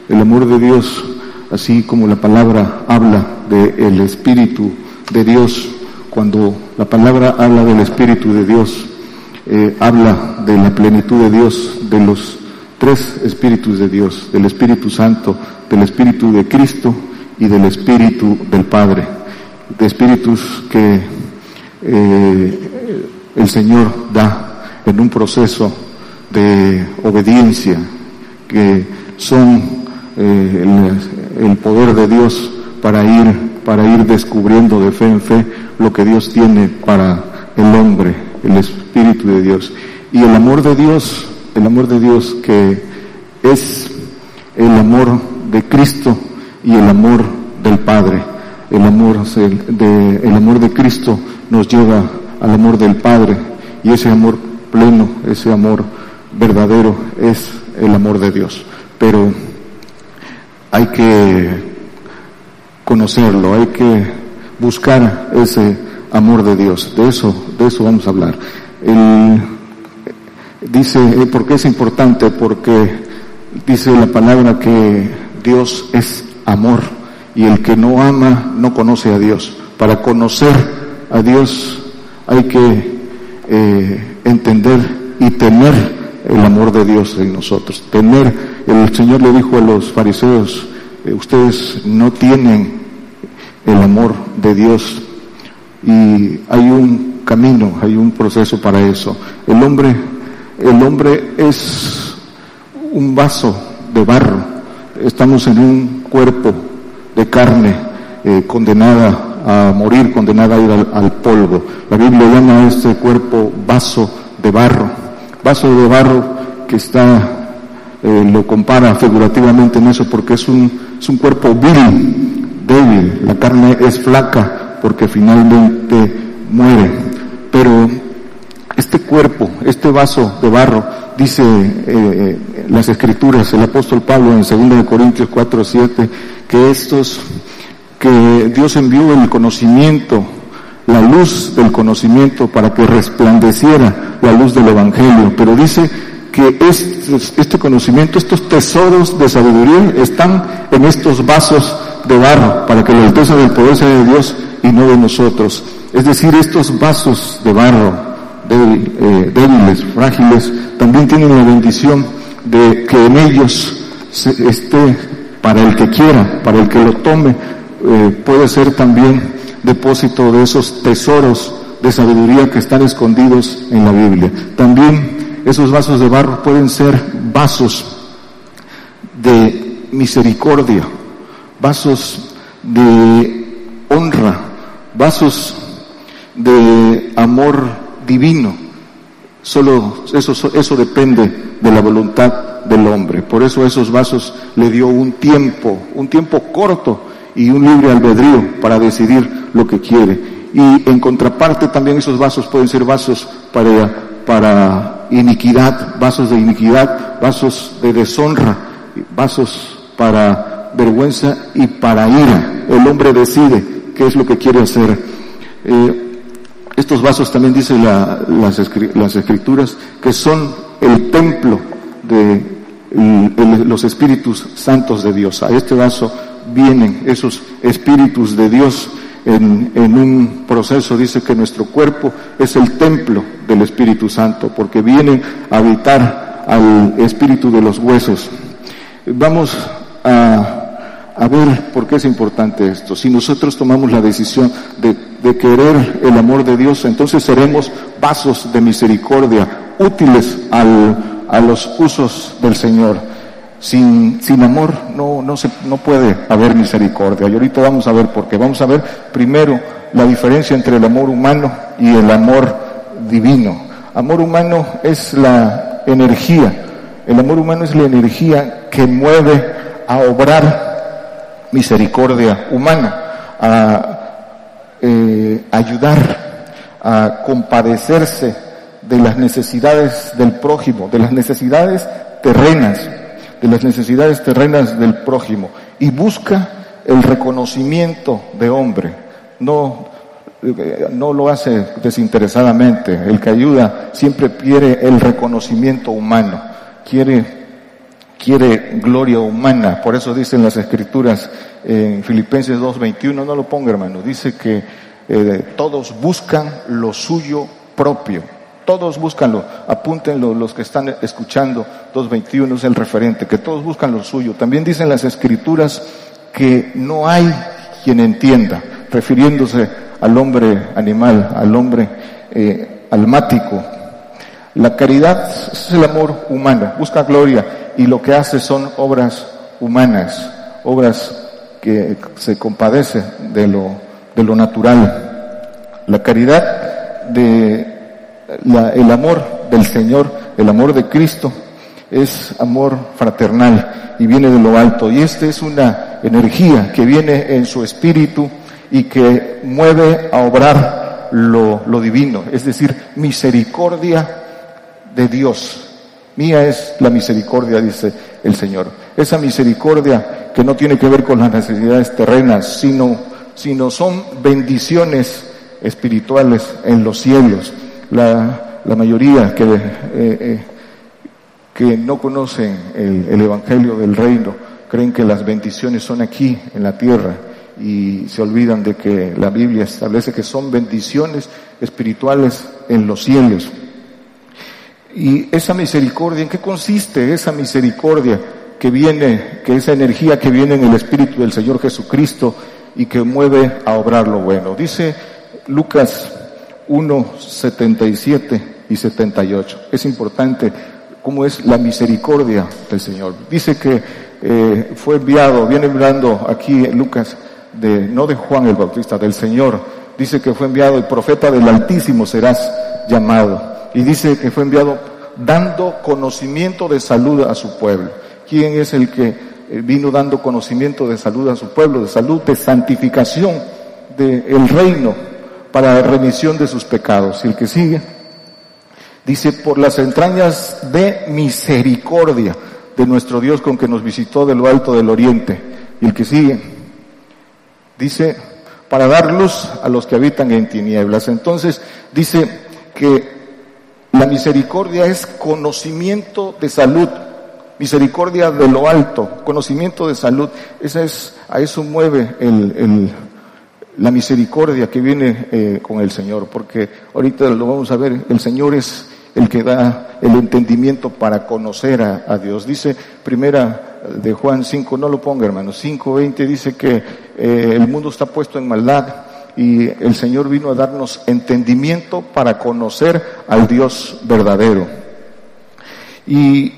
El amor de Dios, así como la palabra habla del Espíritu de Dios, cuando la palabra habla del Espíritu de Dios, eh, habla de la plenitud de Dios, de los tres Espíritus de Dios, del Espíritu Santo, del Espíritu de Cristo y del Espíritu del Padre de espíritus que eh, el Señor da en un proceso de obediencia, que son eh, el, poder de Dios para ir, para ir descubriendo de fe en fe lo que Dios tiene para el hombre, el Espíritu de Dios. Y el amor de Dios, el amor de Dios que es el amor de Cristo y el amor del Padre el amor de, el amor de Cristo nos lleva al amor del Padre y ese amor pleno, ese amor verdadero es el amor de Dios. Pero hay que conocerlo, hay que buscar ese amor de Dios. De eso, de eso vamos a hablar. dice, eh, ¿por qué es importante? Porque dice la palabra que Dios es amor y el que no ama no conoce a Dios. Para conocer a Dios hay que eh, entender y tener el amor de Dios en nosotros. Tener, el Señor le dijo a los fariseos, eh, ustedes no tienen el amor de Dios y hay un camino, hay un proceso para eso. El hombre, el hombre es un vaso de barro. Estamos en un cuerpo de carne eh, condenada a morir, condenada a ir al, polvo. La Biblia llama a este cuerpo vaso de barro, vaso de barro que está, eh, lo compara figurativamente en eso porque es un, es un cuerpo vil, débil, la carne es flaca porque finalmente muere. Pero este cuerpo, este vaso de barro, dice eh, las escrituras, el apóstol Pablo en 2 Corintios 4, 7, que estos, que Dios envió el conocimiento, la luz del conocimiento para que resplandeciera la luz del Evangelio. Pero dice que este, este conocimiento, estos tesoros de sabiduría están en estos vasos de barro para que la alteza del poder sea de Dios y no de nosotros. Es decir, estos vasos de barro eh, débiles, frágiles, también tienen la bendición de que en ellos esté para el que quiera, para el que lo tome, eh, puede ser también depósito de esos tesoros de sabiduría que están escondidos en la Biblia. También esos vasos de barro pueden ser vasos de misericordia, vasos de honra, vasos de amor divino. Solo eso, eso depende de la voluntad del hombre. Por eso esos vasos le dio un tiempo, un tiempo corto y un libre albedrío para decidir lo que quiere. Y en contraparte también esos vasos pueden ser vasos para, para iniquidad, vasos de iniquidad, vasos de deshonra, vasos para vergüenza y para ira. El hombre decide qué es lo que quiere hacer. Eh, estos vasos también dicen las, escrituras que son el templo de los espíritus santos de Dios. A este vaso vienen esos espíritus de Dios en, en un proceso, dice que nuestro cuerpo es el templo del Espíritu Santo, porque viene a habitar al espíritu de los huesos. Vamos a a ver por qué es importante esto. Si nosotros tomamos la decisión de, querer el amor de Dios, entonces seremos vasos de misericordia, útiles al, a los usos del Señor. Sin, sin amor no, no, se, no puede haber misericordia. Y ahorita vamos a ver por qué. Vamos a ver primero la diferencia entre el amor humano y el amor divino. Amor humano es la energía. El amor humano es la energía que mueve a obrar misericordia humana, a eh, ayudar, a compadecerse de las necesidades del prójimo, de las necesidades terrenas, de las necesidades terrenas del prójimo, y busca el reconocimiento de hombre. No, eh, no lo hace desinteresadamente. El que ayuda siempre quiere el reconocimiento humano, quiere quiere gloria humana. Por eso dicen las escrituras en Filipenses 2.21, no lo ponga hermano, dice que eh, todos buscan lo suyo propio. Todos buscanlo, apúntenlo los que están escuchando, 2.21 es el referente, que todos buscan lo suyo. También dicen las escrituras que no hay quien entienda, refiriéndose al hombre animal, al hombre eh, almático. La caridad es el amor humano, busca gloria y lo que hace son obras humanas, obras que se compadece de lo, de lo natural. La caridad de el amor del Señor, el amor de Cristo, es amor fraternal y viene de lo alto. Y esta es una energía que viene en su espíritu y que mueve a obrar lo, lo divino, es decir, misericordia de Dios. Mía es la misericordia, dice el Señor. Esa misericordia que no tiene que ver con las necesidades terrenas, sino, sino son bendiciones espirituales en los cielos. La, la mayoría que, eh, eh, que no conocen el, el Evangelio del Reino creen que las bendiciones son aquí, en la tierra, y se olvidan de que la Biblia establece que son bendiciones espirituales en los cielos. Y esa misericordia, ¿en qué consiste esa misericordia que viene, que esa energía que viene en el Espíritu del Señor Jesucristo y que mueve a obrar lo bueno? Dice Lucas 1, 77 y 78. Es importante cómo es la misericordia del Señor. Dice que eh, fue enviado, viene hablando aquí Lucas, de, no de Juan el Bautista, del Señor. Dice que fue enviado el profeta del Altísimo serás llamado y dice que fue enviado dando conocimiento de salud a su pueblo. ¿Quién es el que eh, vino dando conocimiento de salud a su pueblo, de salud, de santificación del reino para remisión de sus pecados? Y el que sigue, dice, por las entrañas de misericordia de nuestro Dios con que nos visitó de lo alto del oriente. Y el que sigue, dice, para dar luz a los que habitan en tinieblas. Entonces, dice que la misericordia es conocimiento de salud, misericordia de lo alto, conocimiento de salud. Esa es, a eso mueve el, el, la misericordia que viene eh, con el Señor, porque ahorita lo vamos a ver, el Señor es el que da el entendimiento para conocer a, Dios. Dice primera de Juan 5, no lo ponga hermano, 5.20 dice que eh, el mundo está puesto en maldad y el Señor vino a darnos entendimiento para conocer al Dios verdadero. Y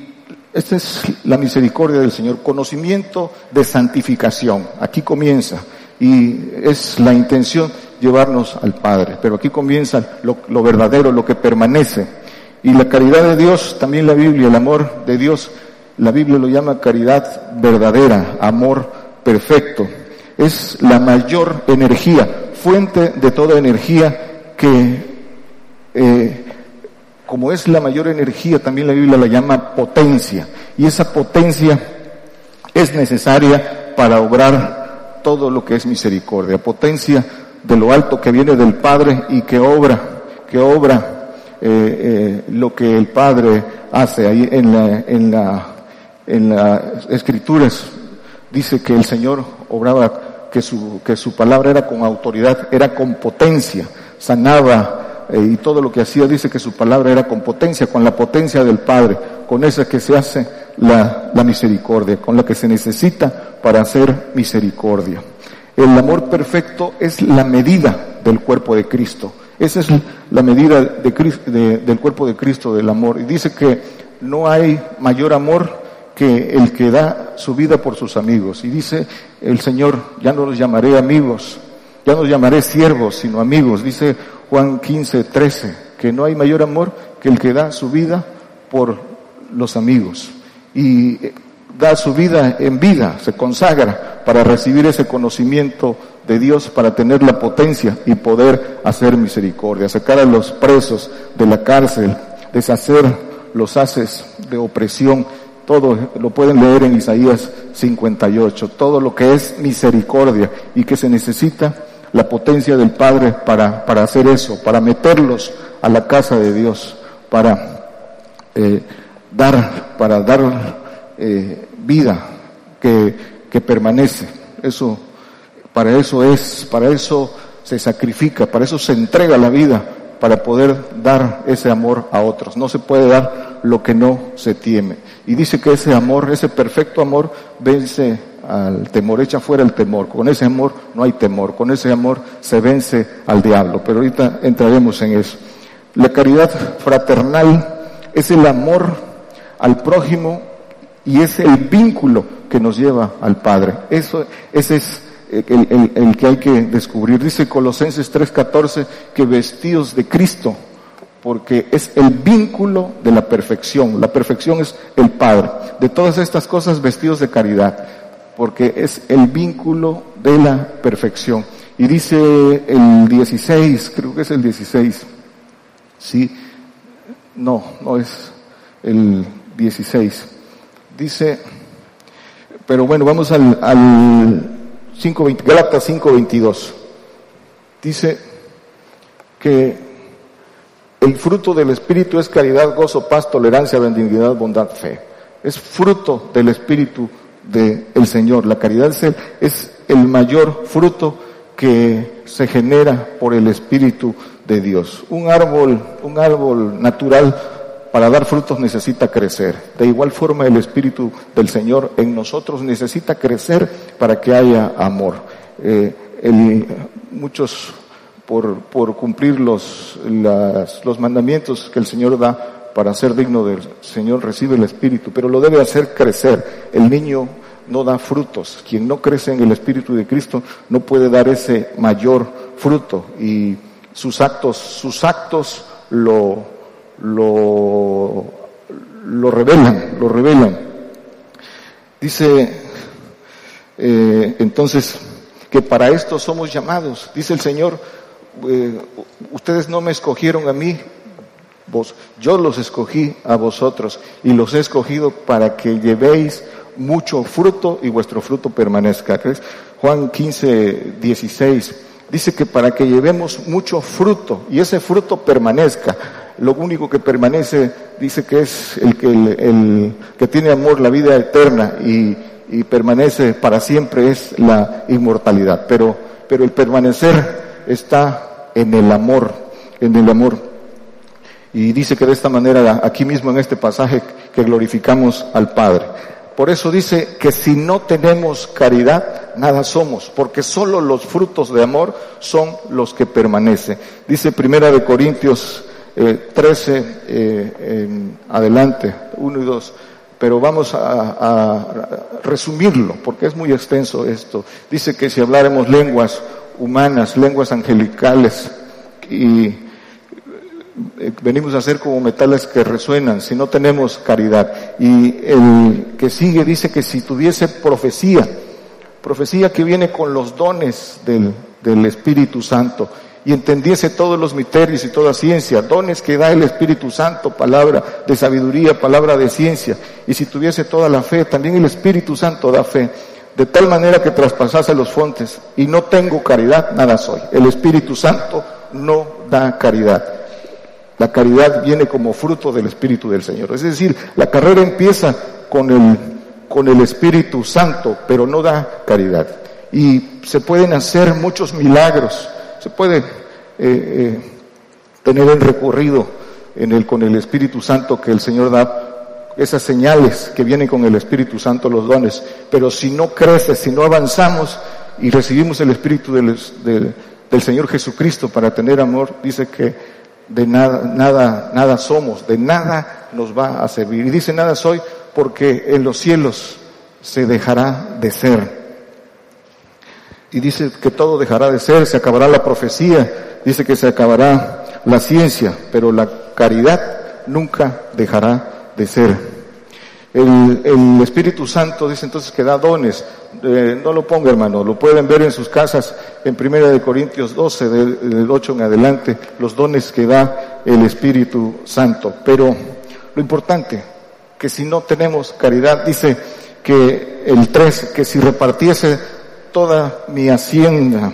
esta es la misericordia del Señor, conocimiento de santificación. Aquí comienza y es la intención llevarnos al Padre, pero aquí comienza lo, lo verdadero, lo que permanece. Y la caridad de Dios, también la Biblia, el amor de Dios, la Biblia lo llama caridad verdadera, amor perfecto. Es la mayor energía, fuente de toda energía que, eh, como es la mayor energía, también la Biblia la llama potencia. Y esa potencia es necesaria para obrar todo lo que es misericordia. Potencia de lo alto que viene del Padre y que obra, que obra eh, eh, lo que el Padre hace ahí en la, en la, en las escrituras. Dice que el Señor obraba que su, que su palabra era con autoridad, era con potencia, sanaba eh, y todo lo que hacía dice que su palabra era con potencia, con la potencia del Padre, con esa que se hace la, la misericordia, con la que se necesita para hacer misericordia. El amor perfecto es la medida del cuerpo de Cristo. Esa es la medida de, del cuerpo de Cristo, del amor. Y dice que no hay mayor amor que el que da su vida por sus amigos. Y dice el Señor, ya no los llamaré amigos, ya no los llamaré siervos, sino amigos. Dice Juan 15, 13, que no hay mayor amor que el que da su vida por los amigos. Y da su vida en vida, se consagra para recibir ese conocimiento de Dios, para tener la potencia y poder hacer misericordia, sacar a los presos de la cárcel, deshacer los haces de opresión, todo lo pueden leer en Isaías 58, todo lo que es misericordia y que se necesita la potencia del Padre para, para hacer eso, para meterlos a la casa de Dios, para eh, dar, para dar eh, vida que, que permanece. Eso, para eso es, para eso se sacrifica, para eso se entrega la vida, para poder dar ese amor a otros. No se puede dar lo que no se tiene. Y dice que ese amor, ese perfecto amor, vence al temor, echa fuera el temor. Con ese amor no hay temor, con ese amor se vence al diablo. Pero ahorita entraremos en eso. La caridad fraternal es el amor al prójimo y es el vínculo que nos lleva al Padre. Eso, ese es el, el que hay que descubrir. Dice Colosenses 3:14 que vestidos de Cristo, porque es el vínculo de la perfección. La perfección es el Padre. De todas estas cosas vestidos de caridad, porque es el vínculo de la perfección. Y dice el 16, creo que es el 16. Sí, no, no es el 16 dice, pero bueno, vamos al, al 5.20, Gálatas 5.22. Dice que el fruto del Espíritu es caridad, gozo, paz, tolerancia, benignidad, bondad, fe. Es fruto del Espíritu del Señor. La caridad es el, mayor fruto que se genera por el Espíritu de Dios. Un árbol, un árbol natural para dar frutos necesita crecer. De igual forma el Espíritu del Señor en nosotros necesita crecer para que haya amor. Eh, muchos por, por cumplir los, los mandamientos que el Señor da para ser digno del Señor recibe el Espíritu, pero lo debe hacer crecer. El niño no da frutos. Quien no crece en el Espíritu de Cristo no puede dar ese mayor fruto y sus actos, sus actos lo, lo, lo revelan, lo revelan. Dice eh, entonces que para esto somos llamados. Dice el Señor, eh, ustedes no me escogieron a mí, vos, yo los escogí a vosotros y los he escogido para que llevéis mucho fruto y vuestro fruto permanezca. Juan 15, 16 dice que para que llevemos mucho fruto y ese fruto permanezca, lo único que permanece, dice que es el que, el, que tiene amor, la vida eterna y, y, permanece para siempre es la inmortalidad. Pero, pero el permanecer está en el amor, en el amor. Y dice que de esta manera, aquí mismo en este pasaje, que glorificamos al Padre. Por eso dice que si no tenemos caridad, nada somos, porque solo los frutos de amor son los que permanecen. Dice Primera de Corintios eh, 13 eh, en adelante, 1 y 2. Pero vamos a, a, resumirlo, porque es muy extenso esto. Dice que si habláramos lenguas humanas, lenguas angelicales, y eh, venimos a ser como metales que resuenan, si no tenemos caridad. Y el que sigue dice que si tuviese profecía, profecía que viene con los dones del, del Espíritu Santo, y entendiese todos los misterios y toda ciencia, dones que da el Espíritu Santo, palabra de sabiduría, palabra de ciencia, y si tuviese toda la fe, también el Espíritu Santo da fe, de tal manera que traspasase los fontes, y no tengo caridad, nada soy. El Espíritu Santo no da caridad. La caridad viene como fruto del Espíritu del Señor. Es decir, la carrera empieza con el, con el Espíritu Santo, pero no da caridad. y se pueden hacer muchos milagros, se puede eh, eh, tener el recorrido en el, con el Espíritu Santo que el Señor da, esas señales que vienen con el Espíritu Santo, los dones, pero si no crece, si no avanzamos y recibimos el Espíritu del, del Señor Jesucristo para tener amor, dice que de nada, nada, nada somos, de nada nos va a servir. Y dice nada soy porque en los cielos se dejará de ser. Y dice que todo dejará de ser, se acabará la profecía, dice que se acabará la ciencia, pero la caridad nunca dejará de ser. El, Espíritu Santo dice entonces que da dones. Eh, no lo ponga hermano, lo pueden ver en sus casas en Primera de Corintios 12, del, del 8 en adelante, los dones que da el Espíritu Santo. Pero lo importante, que si no tenemos caridad, dice que el 3, que si repartiese toda mi hacienda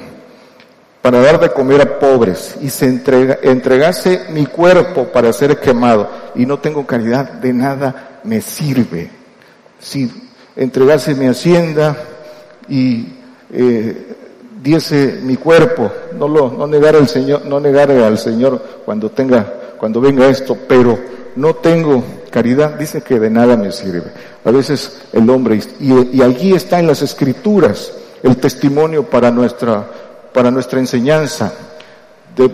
para dar de comer a pobres y se entrega, entregase mi cuerpo para ser quemado y no tengo caridad, de nada me sirve. Si entregase mi hacienda y eh, diese mi cuerpo, no lo, no negar al Señor, no negar al Señor cuando tenga, cuando venga esto, pero no tengo caridad, dice que de nada me sirve. A veces el hombre, y, y allí está en las escrituras el testimonio para nuestra, para nuestra enseñanza.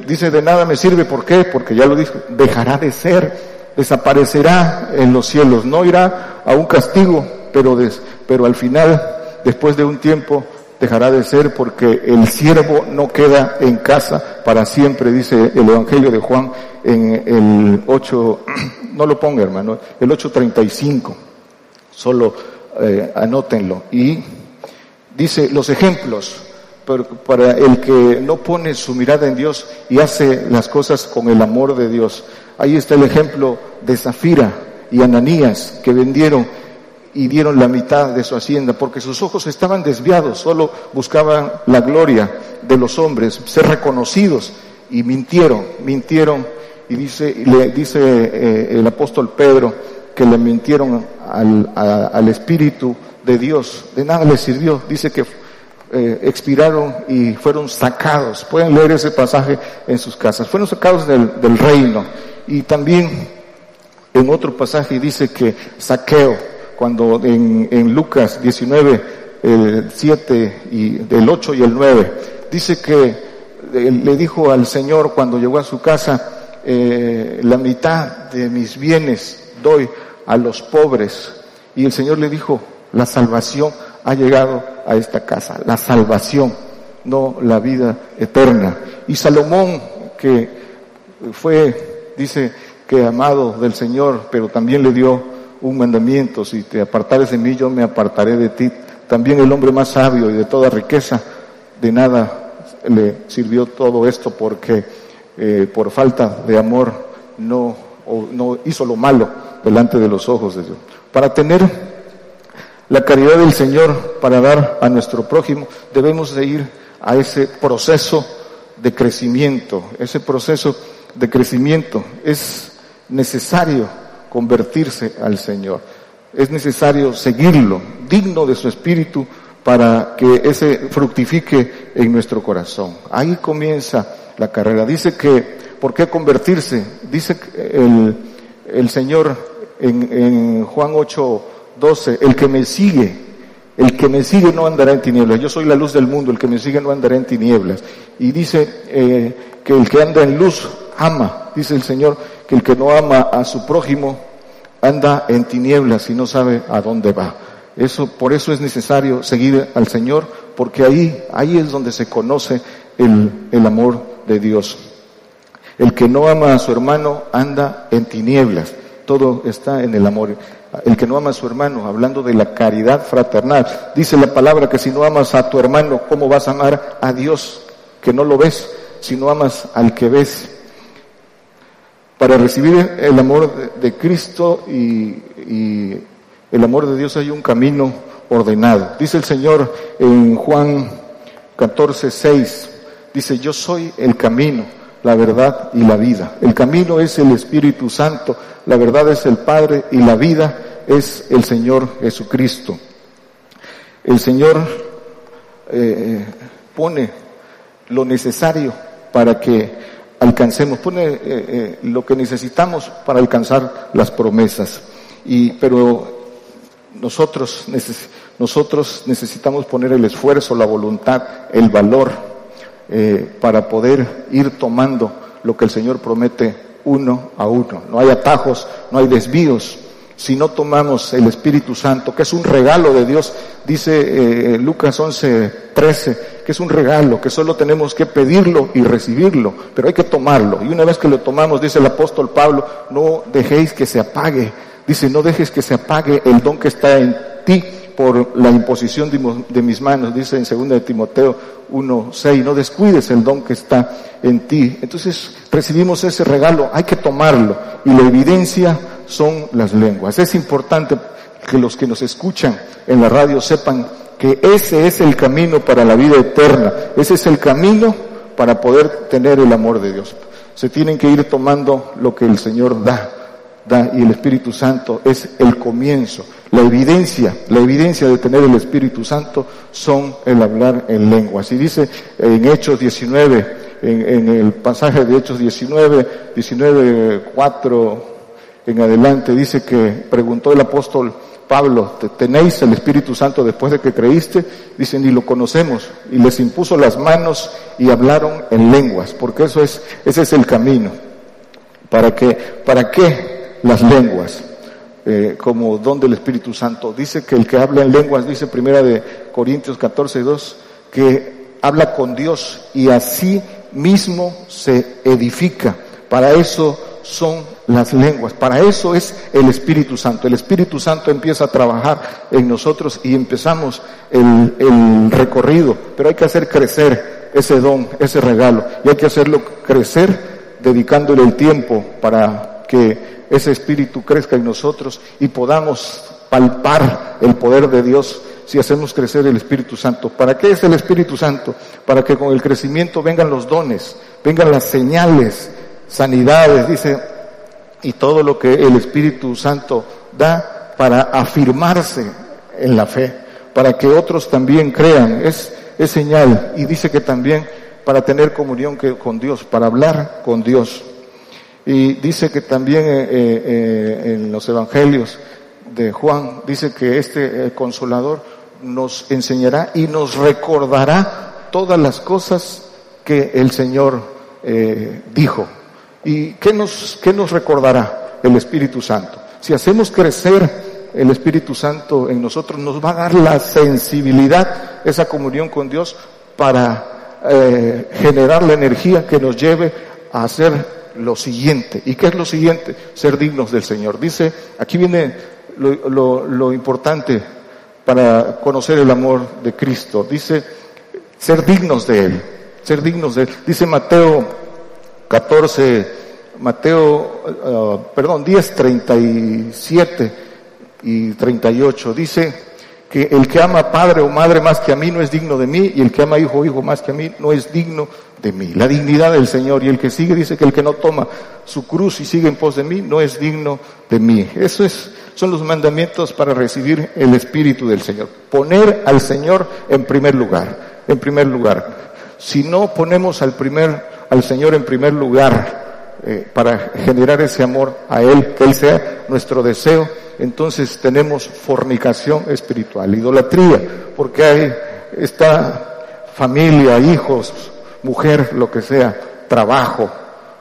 dice de nada me sirve, ¿por qué? Porque ya lo dijo, dejará de ser, desaparecerá en los cielos, no irá a un castigo, pero, pero al final, después de un tiempo, dejará de ser porque el siervo no queda en casa para siempre, dice el Evangelio de Juan en el 8, no lo ponga hermano, el 8.35, solo eh, anótenlo. Y dice los ejemplos, para el que no pone su mirada en Dios y hace las cosas con el amor de Dios. Ahí está el ejemplo de Zafira y Ananías que vendieron y dieron la mitad de su hacienda, porque sus ojos estaban desviados, solo buscaban la gloria de los hombres, ser reconocidos, y mintieron, mintieron, y dice, le dice eh, el apóstol Pedro que le mintieron al, al Espíritu de Dios, de nada les sirvió, dice que eh, expiraron y fueron sacados, pueden leer ese pasaje en sus casas, fueron sacados del, del reino, y también en otro pasaje dice que saqueo, cuando en, en Lucas 19, el 7 y del 8 y el 9, dice que le dijo al Señor cuando llegó a su casa, eh, la mitad de mis bienes doy a los pobres. Y el Señor le dijo, la salvación ha llegado a esta casa, la salvación, no la vida eterna. Y Salomón, que fue, dice que amado del Señor, pero también le dio un mandamiento, si te apartares de mí, yo me apartaré de ti. También el hombre más sabio y de toda riqueza, de nada le sirvió todo esto porque eh, por falta de amor no, no hizo lo malo delante de los ojos de Dios. Para tener la caridad del Señor, para dar a nuestro prójimo, debemos de ir a ese proceso de crecimiento. Ese proceso de crecimiento es necesario convertirse al Señor. Es necesario seguirlo, digno de su espíritu, para que ese fructifique en nuestro corazón. Ahí comienza la carrera. Dice que, ¿por qué convertirse? Dice el, el Señor en, en Juan 8, 12, el que me sigue, el que me sigue no andará en tinieblas. Yo soy la luz del mundo, el que me sigue no andará en tinieblas. Y dice eh, que el que anda en luz ama, dice el Señor, que el que no ama a su prójimo anda en tinieblas y no sabe a dónde va. Eso, por eso es necesario seguir al Señor, porque ahí, ahí es donde se conoce el, el amor de Dios. El que no ama a su hermano anda en tinieblas. Todo está en el amor. El que no ama a su hermano, hablando de la caridad fraternal, dice la palabra que si no amas a tu hermano, ¿cómo vas a amar a Dios? Que no lo ves, si no amas al que ves. Para recibir el amor de Cristo y, el amor de Dios hay un camino ordenado. Dice el Señor en Juan 14, 6, dice, yo soy el camino, la verdad y la vida. El camino es el Espíritu Santo, la verdad es el Padre y la vida es el Señor Jesucristo. El Señor eh, pone lo necesario para que alcancemos, pone eh, eh, lo que necesitamos para alcanzar las promesas. Y, pero nosotros, nosotros necesitamos poner el esfuerzo, la voluntad, el valor para poder ir tomando lo que el Señor promete uno a uno. No hay atajos, no hay desvíos, si no tomamos el Espíritu Santo, que es un regalo de Dios, dice eh, Lucas 11, 13, que es un regalo, que solo tenemos que pedirlo y recibirlo, pero hay que tomarlo. Y una vez que lo tomamos, dice el apóstol Pablo, no dejéis que se apague, dice, no dejes que se apague el don que está en ti por la imposición de, mis manos, dice en 2 de Timoteo 1.6, no descuides el don que está en ti. Entonces recibimos ese regalo, hay que tomarlo. Y la evidencia son las lenguas. Es importante que los que nos escuchan en la radio sepan que ese es el camino para la vida eterna, ese es el camino para poder tener el amor de Dios. Se tienen que ir tomando lo que el Señor da, y el Espíritu Santo es el comienzo. La evidencia, la evidencia de tener el Espíritu Santo son el hablar en lenguas. Y dice en Hechos 19, en, el pasaje de Hechos 19, 19, 4, en adelante dice que preguntó el apóstol Pablo, ¿tenéis el Espíritu Santo después de que creíste? Dice, ni lo conocemos. Y les impuso las manos y hablaron en lenguas, porque eso es, ese es el camino. ¿Para qué? ¿Para qué las lenguas? Eh, como don del Espíritu Santo. Dice que el que habla en lenguas, dice primera de Corintios 14, 2, que habla con Dios y así mismo se edifica. Para eso son las lenguas. Para eso es el Espíritu Santo. El Espíritu Santo empieza a trabajar en nosotros y empezamos el, el, recorrido, pero hay que hacer crecer ese don, ese regalo, y hay que hacerlo crecer dedicándole el tiempo para que ese Espíritu crezca en nosotros y podamos palpar el poder de Dios si hacemos crecer el Espíritu Santo. ¿Para qué es el Espíritu Santo? Para que con el crecimiento vengan los dones, vengan las señales, sanidades, dice, y todo lo que el Espíritu Santo da para afirmarse en la fe, para que otros también crean. Es, es señal. Y dice que también para tener comunión con Dios, para hablar con Dios. Y dice que también eh, eh, en los evangelios de Juan, dice que este consolador nos enseñará y nos recordará todas las cosas que el Señor eh, dijo. ¿Y qué nos, qué nos recordará el Espíritu Santo? Si hacemos crecer el Espíritu Santo en nosotros, nos va a dar la sensibilidad, esa comunión con Dios, para eh, generar la energía que nos lleve a hacer lo siguiente. ¿Y qué es lo siguiente? Ser dignos del Señor. Dice, aquí viene lo, lo, lo importante para conocer el amor de Cristo. Dice, ser dignos de Él, ser dignos de Él. Dice Mateo 14, Mateo, uh, perdón, 10, 37 y 38. Dice que el que ama padre o madre más que a mí no es digno de mí y el que ama hijo o hijo más que a mí no es digno de mí. La dignidad del Señor y el que sigue dice que el que no toma su cruz y sigue en pos de mí no es digno de mí. Eso es, son los mandamientos para recibir el Espíritu del Señor. Poner al Señor en primer lugar, en primer lugar. Si no ponemos al primer al Señor en primer lugar eh, para generar ese amor a Él, que Él sea nuestro deseo, entonces tenemos fornicación espiritual, idolatría, porque hay esta familia, hijos, mujer, lo que sea, trabajo,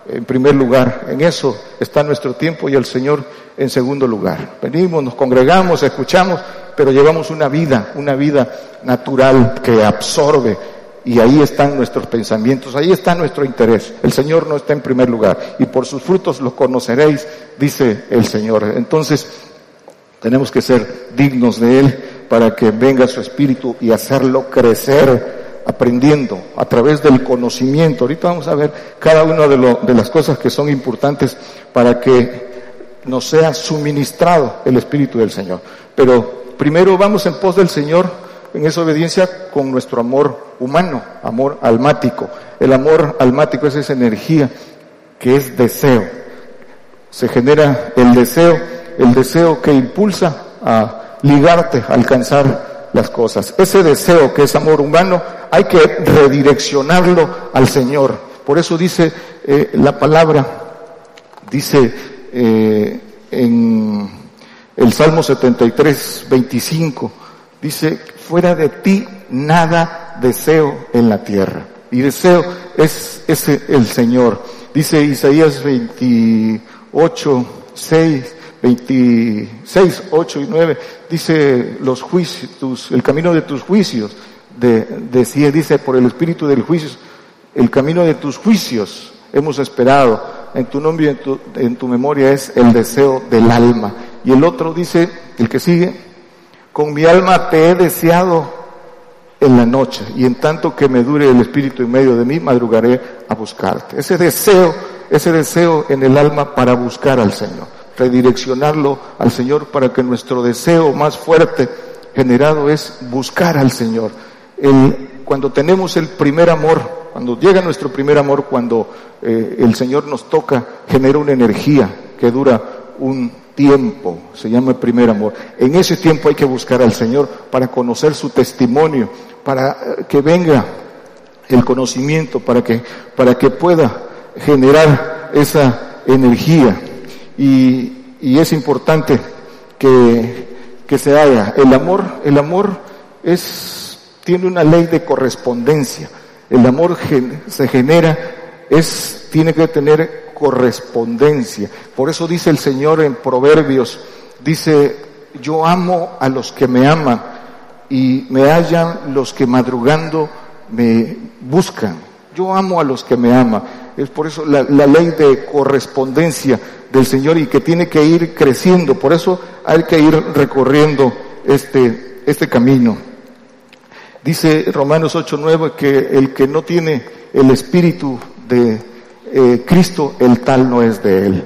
en primer lugar. En eso está nuestro tiempo y el Señor en segundo lugar. Venimos, nos congregamos, escuchamos, pero llevamos una vida, una vida natural que absorbe y ahí están nuestros pensamientos, ahí está nuestro interés. El Señor no está en primer lugar y por sus frutos los conoceréis, dice el Señor. Entonces, tenemos que ser dignos de Él para que venga su Espíritu y hacerlo crecer aprendiendo a través del conocimiento. Ahorita vamos a ver cada una de, de las cosas que son importantes para que nos sea suministrado el Espíritu del Señor. Pero primero vamos en pos del Señor en esa obediencia con nuestro amor humano, amor almático. El amor almático es esa energía que es deseo. Se genera el deseo, el deseo que impulsa a ligarte, a alcanzar las cosas. Ese deseo que es amor humano hay que redireccionarlo al Señor. Por eso dice eh, la palabra, dice eh, en el Salmo 73, 25, dice, fuera de ti nada deseo en la tierra. Y deseo es, es el Señor. Dice Isaías 28, 6, 26, 8 y 9, dice los juicios, el camino de tus juicios, de, de, dice por el espíritu del juicio, el camino de tus juicios hemos esperado, en tu nombre y en tu, en tu memoria es el deseo del alma. Y el otro dice, el que sigue, con mi alma te he deseado en la noche, y en tanto que me dure el espíritu en medio de mí, madrugaré a buscarte. Ese deseo, ese deseo en el alma para buscar al Señor redireccionarlo al Señor para que nuestro deseo más fuerte generado es buscar al Señor. El, cuando tenemos el primer amor, cuando llega nuestro primer amor, cuando eh, el Señor nos toca, genera una energía que dura un tiempo, se llama el primer amor. En ese tiempo hay que buscar al Señor para conocer su testimonio, para eh, que venga el conocimiento, para que, para que pueda generar esa energía y, y es importante que, que, se haga. El amor, el amor es, tiene una ley de correspondencia. El amor se genera, es, tiene que tener correspondencia. Por eso dice el Señor en Proverbios, dice, yo amo a los que me aman y me hallan los que madrugando me buscan. Yo amo a los que me aman. Es por eso la, la ley de correspondencia del Señor y que tiene que ir creciendo. Por eso hay que ir recorriendo este, este camino. Dice Romanos 8:9 que el que no tiene el espíritu de eh, Cristo, el tal no es de él.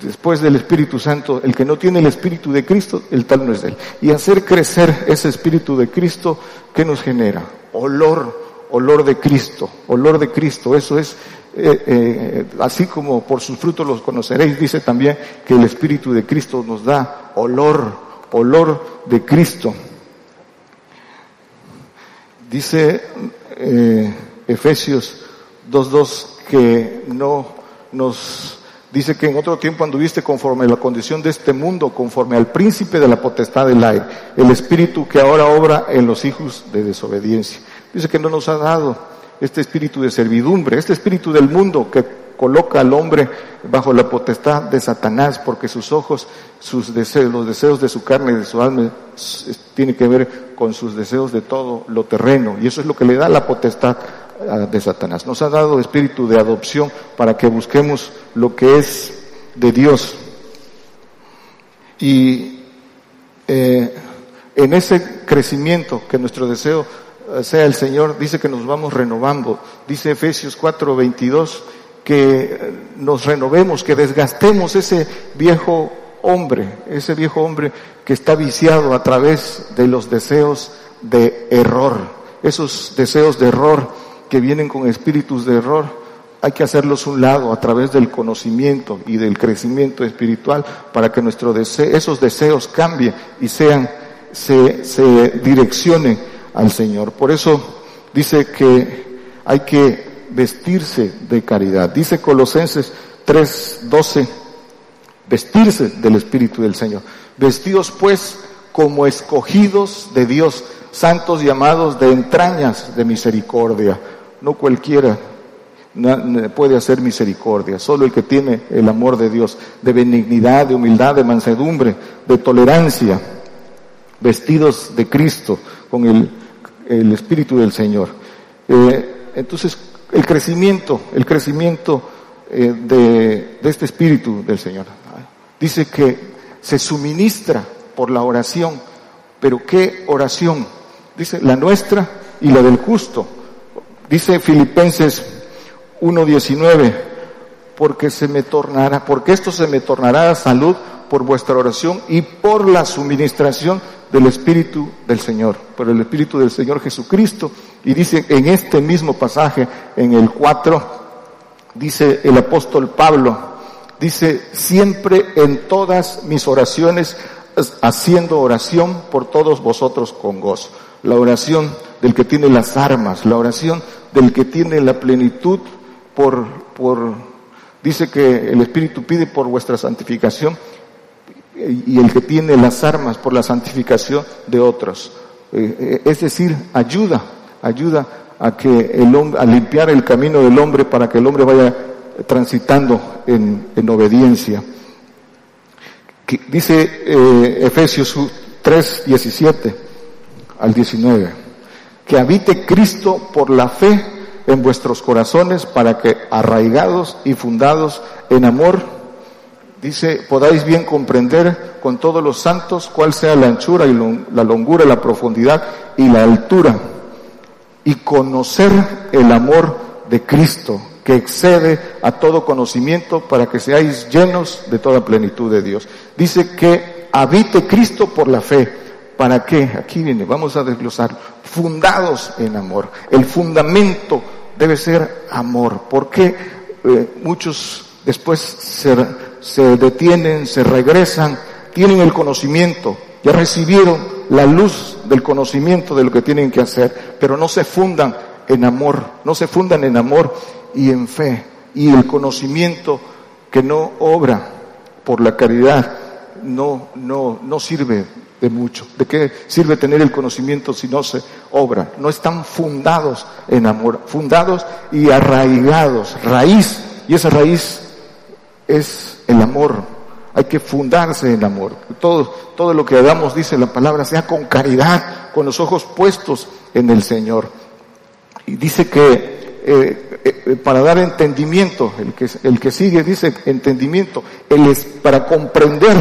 Después del Espíritu Santo, el que no tiene el Espíritu de Cristo, el tal no es de él. Y hacer crecer ese Espíritu de Cristo, ¿qué nos genera? Olor, olor de Cristo, olor de Cristo. Eso es eh, eh, así como por sus frutos los conoceréis, dice también que el Espíritu de Cristo nos da olor, olor de Cristo. Dice eh, Efesios 2.2 que no nos dice que en otro tiempo anduviste conforme a la condición de este mundo, conforme al príncipe de la potestad del aire, el espíritu que ahora obra en los hijos de desobediencia. Dice que no nos ha dado este espíritu de servidumbre, este espíritu del mundo que coloca al hombre bajo la potestad de Satanás, porque sus ojos, sus deseos, los deseos de su carne y de su alma, tiene que ver con sus deseos de todo lo terreno, y eso es lo que le da la potestad ah, de Satanás. Nos ha dado espíritu de adopción para que busquemos lo que es de Dios. Y eh, en ese crecimiento que nuestro deseo sea el Señor, dice que nos vamos renovando. Dice Efesios 4, 22, que nos renovemos, que desgastemos ese viejo hombre, ese viejo hombre que está viciado a través de los deseos de error, esos deseos de error que vienen con espíritus de error, hay que hacerlos un lado a través del conocimiento y del crecimiento espiritual para que nuestro deseo, esos deseos cambien y sean, se, se direccionen al Señor. Por eso dice que hay que vestirse de caridad. Dice Colosenses 3:12, vestirse del Espíritu del Señor. Vestidos pues como escogidos de Dios, santos llamados de entrañas de misericordia. No cualquiera puede hacer misericordia, solo el que tiene el amor de Dios, de benignidad, de humildad, de mansedumbre, de tolerancia, vestidos de Cristo, con el el Espíritu del Señor. Eh, entonces, el crecimiento, el crecimiento eh, de, de, este Espíritu del Señor. Dice que se suministra por la oración, pero ¿qué oración? Dice la nuestra y la del justo. Dice Filipenses 1.19, porque se me tornará, porque esto se me tornará a salud por vuestra oración y por la suministración del Espíritu del Señor, por el Espíritu del Señor Jesucristo. Y dice en este mismo pasaje, en el 4, dice el apóstol Pablo, dice, siempre en todas mis oraciones haciendo oración por todos vosotros con gozo. La oración del que tiene las armas, la oración del que tiene la plenitud por, por, dice que el Espíritu pide por vuestra santificación y el que tiene las armas por la santificación de otros. Eh, eh, es decir, ayuda, ayuda a que el hombre, a limpiar el camino del hombre para que el hombre vaya transitando en, en obediencia. dice eh, Efesios 3, 17 al 19, que habite Cristo por la fe en vuestros corazones para que arraigados y fundados en amor, dice, podáis bien comprender con todos los santos cuál sea la anchura y la longura, la profundidad y la altura, y conocer el amor de Cristo, que excede a todo conocimiento para que seáis llenos de toda plenitud de Dios. Dice que habite Cristo por la fe. ¿Para qué? Aquí viene, vamos a desglosar. Fundados en amor. El fundamento debe ser amor. porque eh, muchos después se, se detienen, se regresan, tienen el conocimiento, ya recibieron la luz del conocimiento de lo que tienen que hacer, pero no se fundan en amor, no se fundan en amor y en fe. Y el conocimiento que no obra por la caridad no, no, no sirve de mucho. ¿De qué sirve tener el conocimiento si no se obra? No están fundados en amor, fundados y arraigados, raíz, y esa raíz es el amor. Hay que fundarse en amor. Todo, todo lo que hagamos, dice la palabra, sea con caridad, con los ojos puestos en el Señor. Y dice que eh, eh, para dar entendimiento, el que, el que sigue dice entendimiento, él es para comprender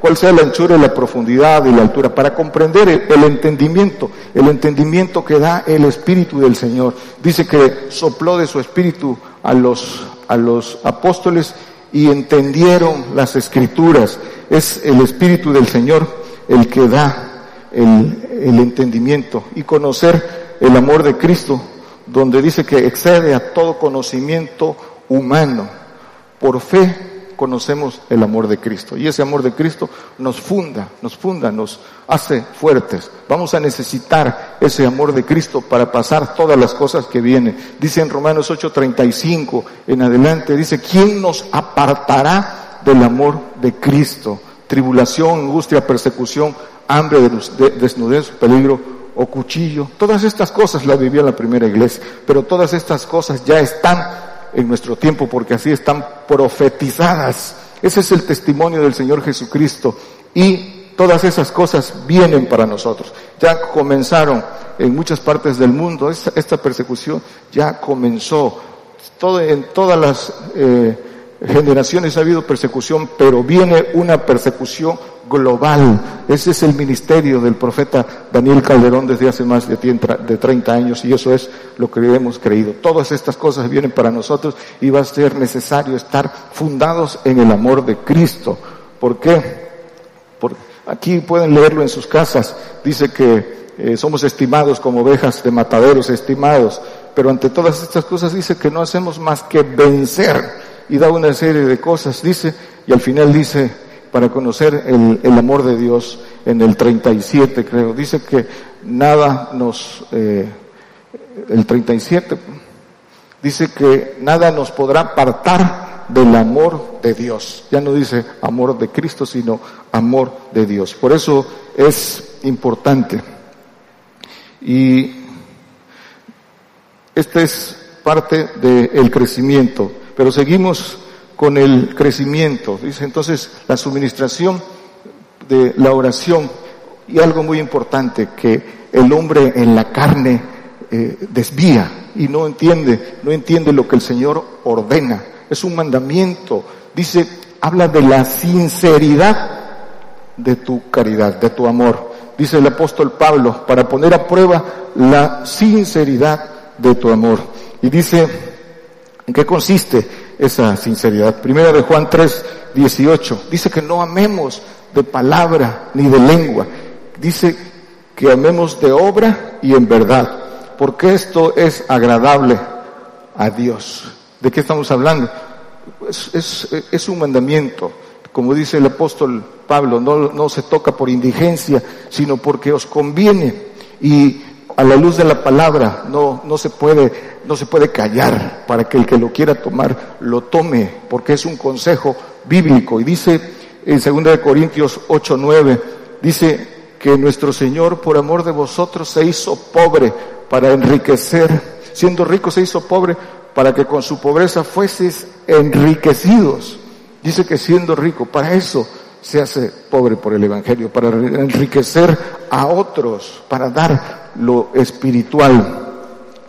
cuál sea la anchura y la profundidad y la altura, para comprender el, entendimiento, el entendimiento que da el Espíritu del Señor. Dice que sopló de su Espíritu a los, a los apóstoles y entendieron las escrituras. Es el Espíritu del Señor el que da el, el entendimiento y conocer el amor de Cristo, donde dice que excede a todo conocimiento humano. Por fe conocemos el amor de Cristo. Y ese amor de Cristo nos funda, nos funda, nos hace fuertes. Vamos a necesitar ese amor de Cristo para pasar todas las cosas que vienen. Dice en Romanos 8:35 en adelante, dice, ¿quién nos apartará del amor de Cristo? Tribulación, angustia, persecución, hambre, desnudez, peligro o cuchillo. Todas estas cosas las vivió la primera iglesia, pero todas estas cosas ya están en nuestro tiempo, porque así están profetizadas. Ese es el testimonio del Señor Jesucristo. Y todas esas cosas vienen para nosotros. Ya comenzaron en muchas partes del mundo, esta, persecución ya comenzó. Todo, en todas las eh, generaciones ha habido persecución, pero viene una persecución global. Ese es el ministerio del profeta Daniel Calderón desde hace más de 30 años y eso es lo que hemos creído. Todas estas cosas vienen para nosotros y va a ser necesario estar fundados en el amor de Cristo. ¿Por qué? Porque aquí pueden leerlo en sus casas. Dice que eh, somos estimados como ovejas de mataderos, estimados. Pero ante todas estas cosas dice que no hacemos más que vencer y da una serie de cosas, dice, y al final dice, para conocer el, amor de Dios, en el 37 creo, dice que nada nos, eh, el 37, dice que nada nos podrá apartar del amor de Dios. Ya no dice amor de Cristo, sino amor de Dios. Por eso es importante. Y esta es parte del crecimiento. Pero seguimos con el crecimiento. Dice entonces la suministración de la oración y algo muy importante que el hombre en la carne eh, desvía y no entiende, no entiende lo que el Señor ordena. Es un mandamiento. Dice, habla de la sinceridad de tu caridad, de tu amor. Dice el apóstol Pablo, para poner a prueba la sinceridad de tu amor. Y dice, ¿En qué consiste esa sinceridad? Primera de Juan 3, 18. Dice que no amemos de palabra ni de lengua. Dice que amemos de obra y en verdad. Porque esto es agradable a Dios. ¿De qué estamos hablando? Es, es, un mandamiento. como dice el apóstol Pablo, no, no se toca por indigencia, sino porque os conviene. Y a la luz de la palabra no, no, se puede, no se puede callar para que el que lo quiera tomar lo tome, porque es un consejo bíblico. Y dice en 2 Corintios 8, 9, dice que nuestro Señor por amor de vosotros se hizo pobre para enriquecer, siendo rico se hizo pobre para que con su pobreza fueseis enriquecidos. Dice que siendo rico, para eso se hace pobre por el Evangelio, para enriquecer a otros, para dar lo espiritual.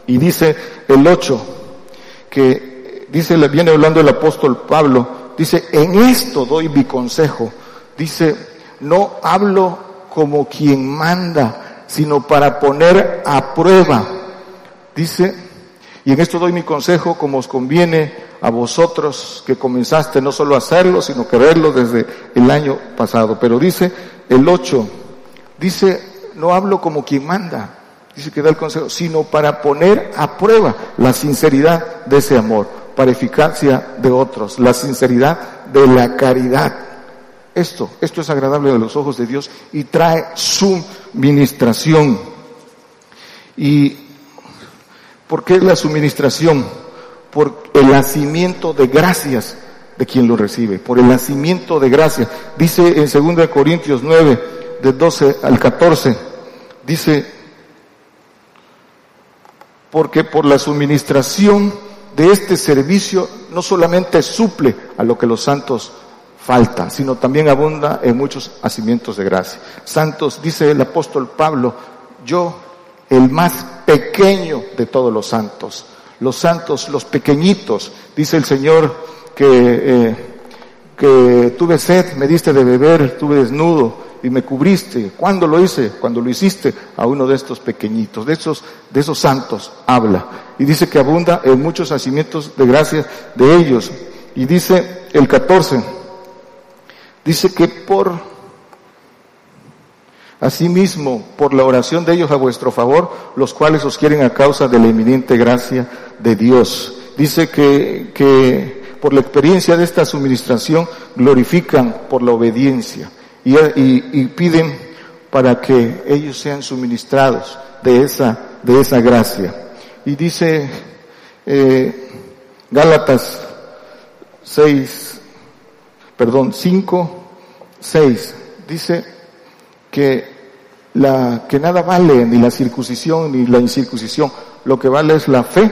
Y dice el 8, que dice, viene hablando el apóstol Pablo, dice, en esto doy mi consejo. Dice, no hablo como quien manda, sino para poner a prueba. Dice, y en esto doy mi consejo como os conviene a vosotros que comenzaste no solo a hacerlo, sino que verlo desde el año pasado. Pero dice el 8, dice, no hablo como quien manda, dice que da el consejo, sino para poner a prueba la sinceridad de ese amor, para eficacia de otros, la sinceridad de la caridad. Esto, esto es agradable a los ojos de Dios y trae su ministración. ¿Y por qué la suministración? Por el nacimiento de gracias de quien lo recibe, por el nacimiento de gracias. Dice en 2 Corintios 9, de 12 al 14, dice, porque por la suministración de este servicio no solamente suple a lo que los santos falta, sino también abunda en muchos hacimientos de gracia. Santos, dice el apóstol Pablo, yo, el más pequeño de todos los santos, los santos, los pequeñitos, dice el Señor que, eh, que tuve sed, me diste de beber, estuve desnudo, y me cubriste. ¿Cuándo lo hice? Cuando lo hiciste a uno de estos pequeñitos, de esos, de esos santos, habla. Y dice que abunda en muchos hacimientos de gracias de ellos. Y dice el 14, dice que por, asimismo, por la oración de ellos a vuestro favor, los cuales os quieren a causa de la eminente gracia de Dios. Dice que, que por la experiencia de esta suministración glorifican por la obediencia y, piden para que ellos sean suministrados de esa, de esa gracia. Y dice eh, Gálatas 6, perdón, 5, 6, dice que la, que nada vale ni la circuncisión ni la incircuncisión, lo que vale es la fe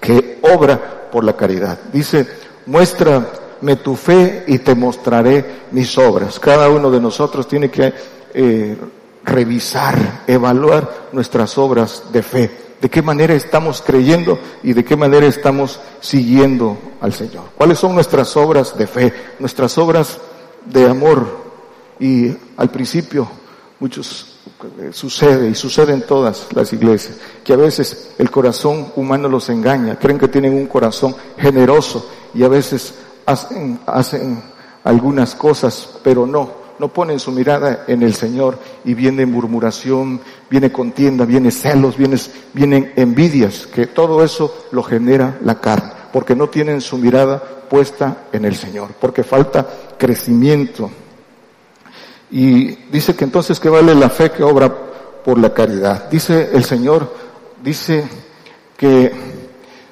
que obra por la caridad. Dice, muestra me tu fe y te mostraré mis obras. Cada uno de nosotros tiene que eh, revisar, evaluar nuestras obras de fe. De qué manera estamos creyendo y de qué manera estamos siguiendo al Señor. ¿Cuáles son nuestras obras de fe? Nuestras obras de amor. Y al principio muchos eh, sucede y sucede en todas las iglesias, que a veces el corazón humano los engaña, creen que tienen un corazón generoso y a veces hacen, algunas cosas, pero no, no ponen su mirada en el Señor y viene murmuración, viene contienda, viene celos, viene, vienen envidias, que todo eso lo genera la carne, porque no tienen su mirada puesta en el Señor, porque falta crecimiento. Y dice que entonces que vale la fe que obra por la caridad. Dice el Señor, dice que,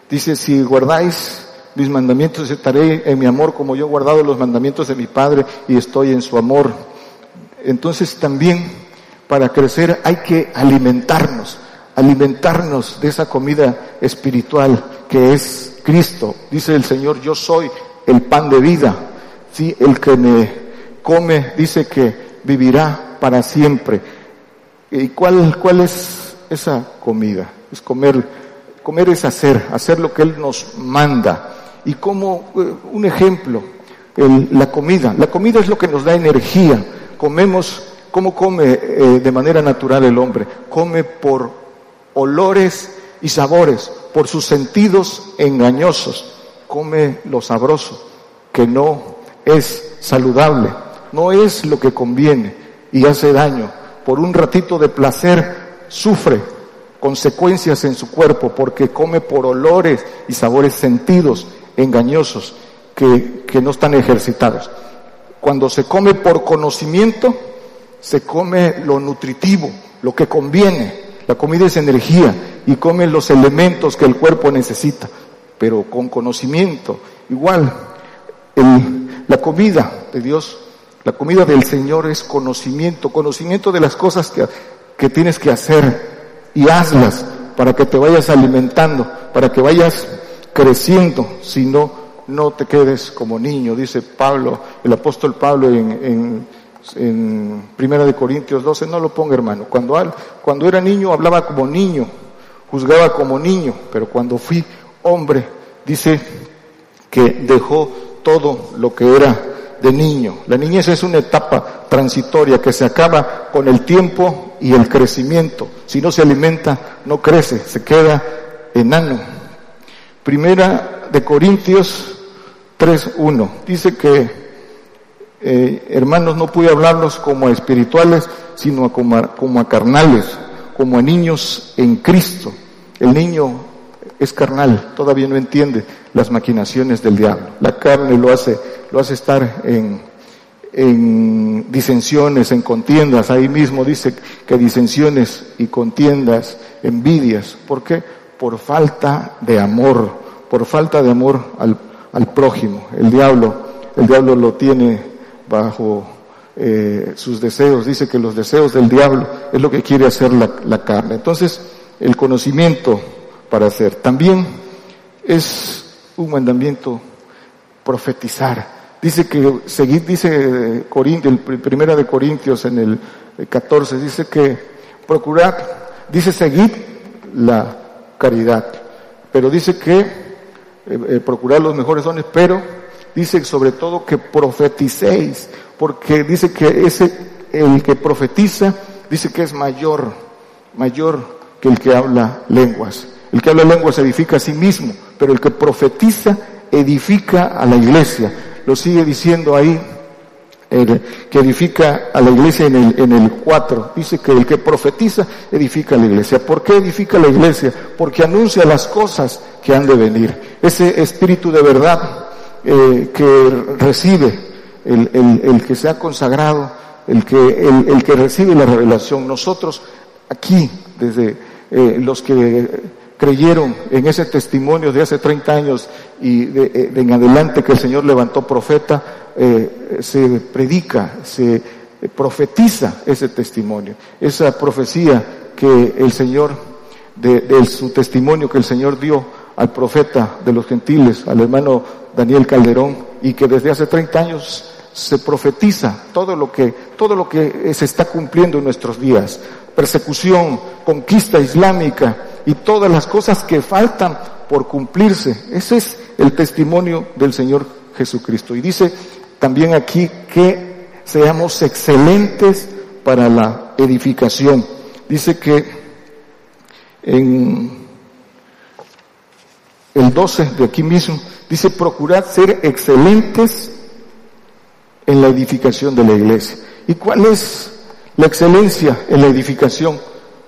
dice, si guardáis mis mandamientos estaré en mi amor como yo he guardado los mandamientos de mi Padre y estoy en su amor. Entonces también para crecer hay que alimentarnos, alimentarnos de esa comida espiritual que es Cristo. Dice el Señor, yo soy el pan de vida. Sí, el que me come dice que vivirá para siempre. ¿Y cuál, cuál es esa comida? Es comer, comer es hacer, hacer lo que Él nos manda y como eh, un ejemplo, la comida. La comida es lo que nos da energía. Comemos, ¿cómo come eh, de manera natural el hombre? Come por olores y sabores, por sus sentidos engañosos. Come lo sabroso, que no es saludable, no es lo que conviene y hace daño. Por un ratito de placer sufre consecuencias en su cuerpo porque come por olores y sabores sentidos engañosos que, que no están ejercitados. cuando se come por conocimiento, se come lo nutritivo, lo que conviene. La comida es energía y come los elementos que el cuerpo necesita, pero con conocimiento. Igual, la comida de Dios, la comida del Señor es conocimiento, conocimiento de las cosas que, que tienes que hacer y hazlas para que te vayas alimentando, para que vayas creciendo, si no, no te quedes como niño, dice Pablo, el apóstol Pablo en, en, Primera de Corintios 12, no lo ponga hermano, cuando, cuando era niño hablaba como niño, juzgaba como niño, pero cuando fui hombre, dice que dejó todo lo que era de niño. La niñez es una etapa transitoria que se acaba con el tiempo y el crecimiento. Si no se alimenta, no crece, se queda enano. Primera de Corintios 3.1 dice que, eh, hermanos, no pude hablarlos como a espirituales, sino como como a carnales, como a niños en Cristo. El niño es carnal, todavía no entiende las maquinaciones del diablo. La carne lo hace, lo hace estar en, en disensiones, en contiendas. Ahí mismo dice que disensiones y contiendas, envidias. ¿Por qué? Por falta de amor, por falta de amor al, al prójimo. El diablo, el diablo lo tiene bajo eh, sus deseos. Dice que los deseos del diablo es lo que quiere hacer la, la carne. Entonces, el conocimiento para hacer. También es un mandamiento profetizar. Dice que dice Corintios, primera de Corintios en el 14, dice que procurar, dice seguir la caridad, pero dice que eh, eh, procurar los mejores dones, pero dice sobre todo que profeticéis, porque dice que ese, el que profetiza, dice que es mayor, mayor que el que habla lenguas. El que habla lenguas edifica a sí mismo, pero el que profetiza edifica a la iglesia. Lo sigue diciendo ahí, que edifica a la iglesia en el, en el 4. Dice que el que profetiza edifica a la iglesia. ¿Por qué edifica a la iglesia? Porque anuncia las cosas que han de venir. Ese espíritu de verdad eh, que recibe el, el, el, que se ha consagrado, el que, el, el, que recibe la revelación. Nosotros aquí, desde eh, los que creyeron en ese testimonio de hace 30 años y de, en adelante que el Señor levantó profeta, eh, se predica, se profetiza ese testimonio, esa profecía que el Señor, de, de, su testimonio que el Señor dio al profeta de los gentiles, al hermano Daniel Calderón, y que desde hace 30 años se profetiza todo lo que, todo lo que se está cumpliendo en nuestros días. Persecución, conquista islámica, y todas las cosas que faltan por cumplirse. Ese es el testimonio del Señor Jesucristo. Y dice también aquí que seamos excelentes para la edificación. Dice que en el 12 de aquí mismo, dice procurad ser excelentes en la edificación de la iglesia. ¿Y cuál es la excelencia en la edificación?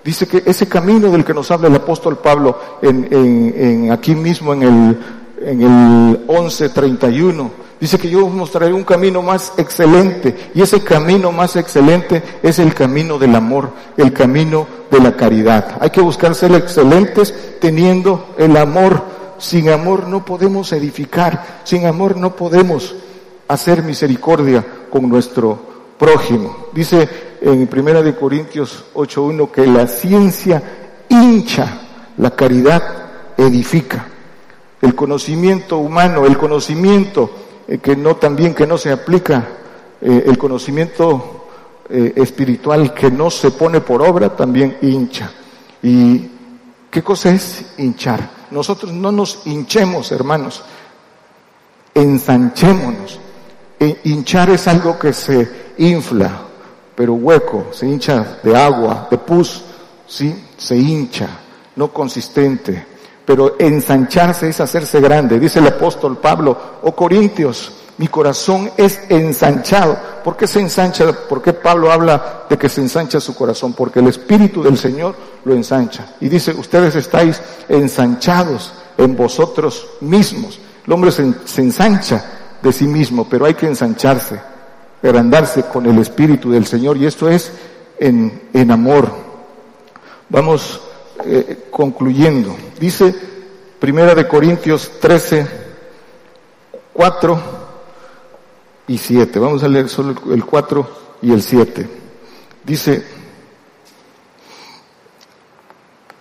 Dice que ese camino del que nos habla el apóstol Pablo en, en, aquí mismo en el, en el 11.31, dice que yo os mostraré un camino más excelente y ese camino más excelente es el camino del amor, el camino de la caridad. Hay que buscar ser excelentes teniendo el amor. Sin amor no podemos edificar, sin amor no podemos hacer misericordia con nuestro prójimo. Dice en Primera de Corintios 8.1 que la ciencia hincha, la caridad edifica. El conocimiento humano, el conocimiento eh, que no también que no se aplica, eh, el conocimiento eh, espiritual que no se pone por obra también hincha. ¿Y qué cosa es hinchar? Nosotros no nos hinchemos, hermanos, ensanchémonos. Hinchar es algo que se infla, pero hueco, se hincha de agua, de pus, ¿sí? Se hincha, no consistente. Pero ensancharse es hacerse grande. Dice el apóstol Pablo, oh Corintios, mi corazón es ensanchado. ¿Por qué se ensancha? ¿Por qué Pablo habla de que se ensancha su corazón? Porque el Espíritu del Señor lo ensancha. Y dice, ustedes estáis ensanchados en vosotros mismos. El hombre se, se ensancha de sí mismo, pero hay que ensancharse agrandarse con el Espíritu del Señor y esto es en, en amor. Vamos eh, concluyendo. Dice Primera de Corintios 13, 4 y 7. Vamos a leer solo el 4 y el 7. Dice,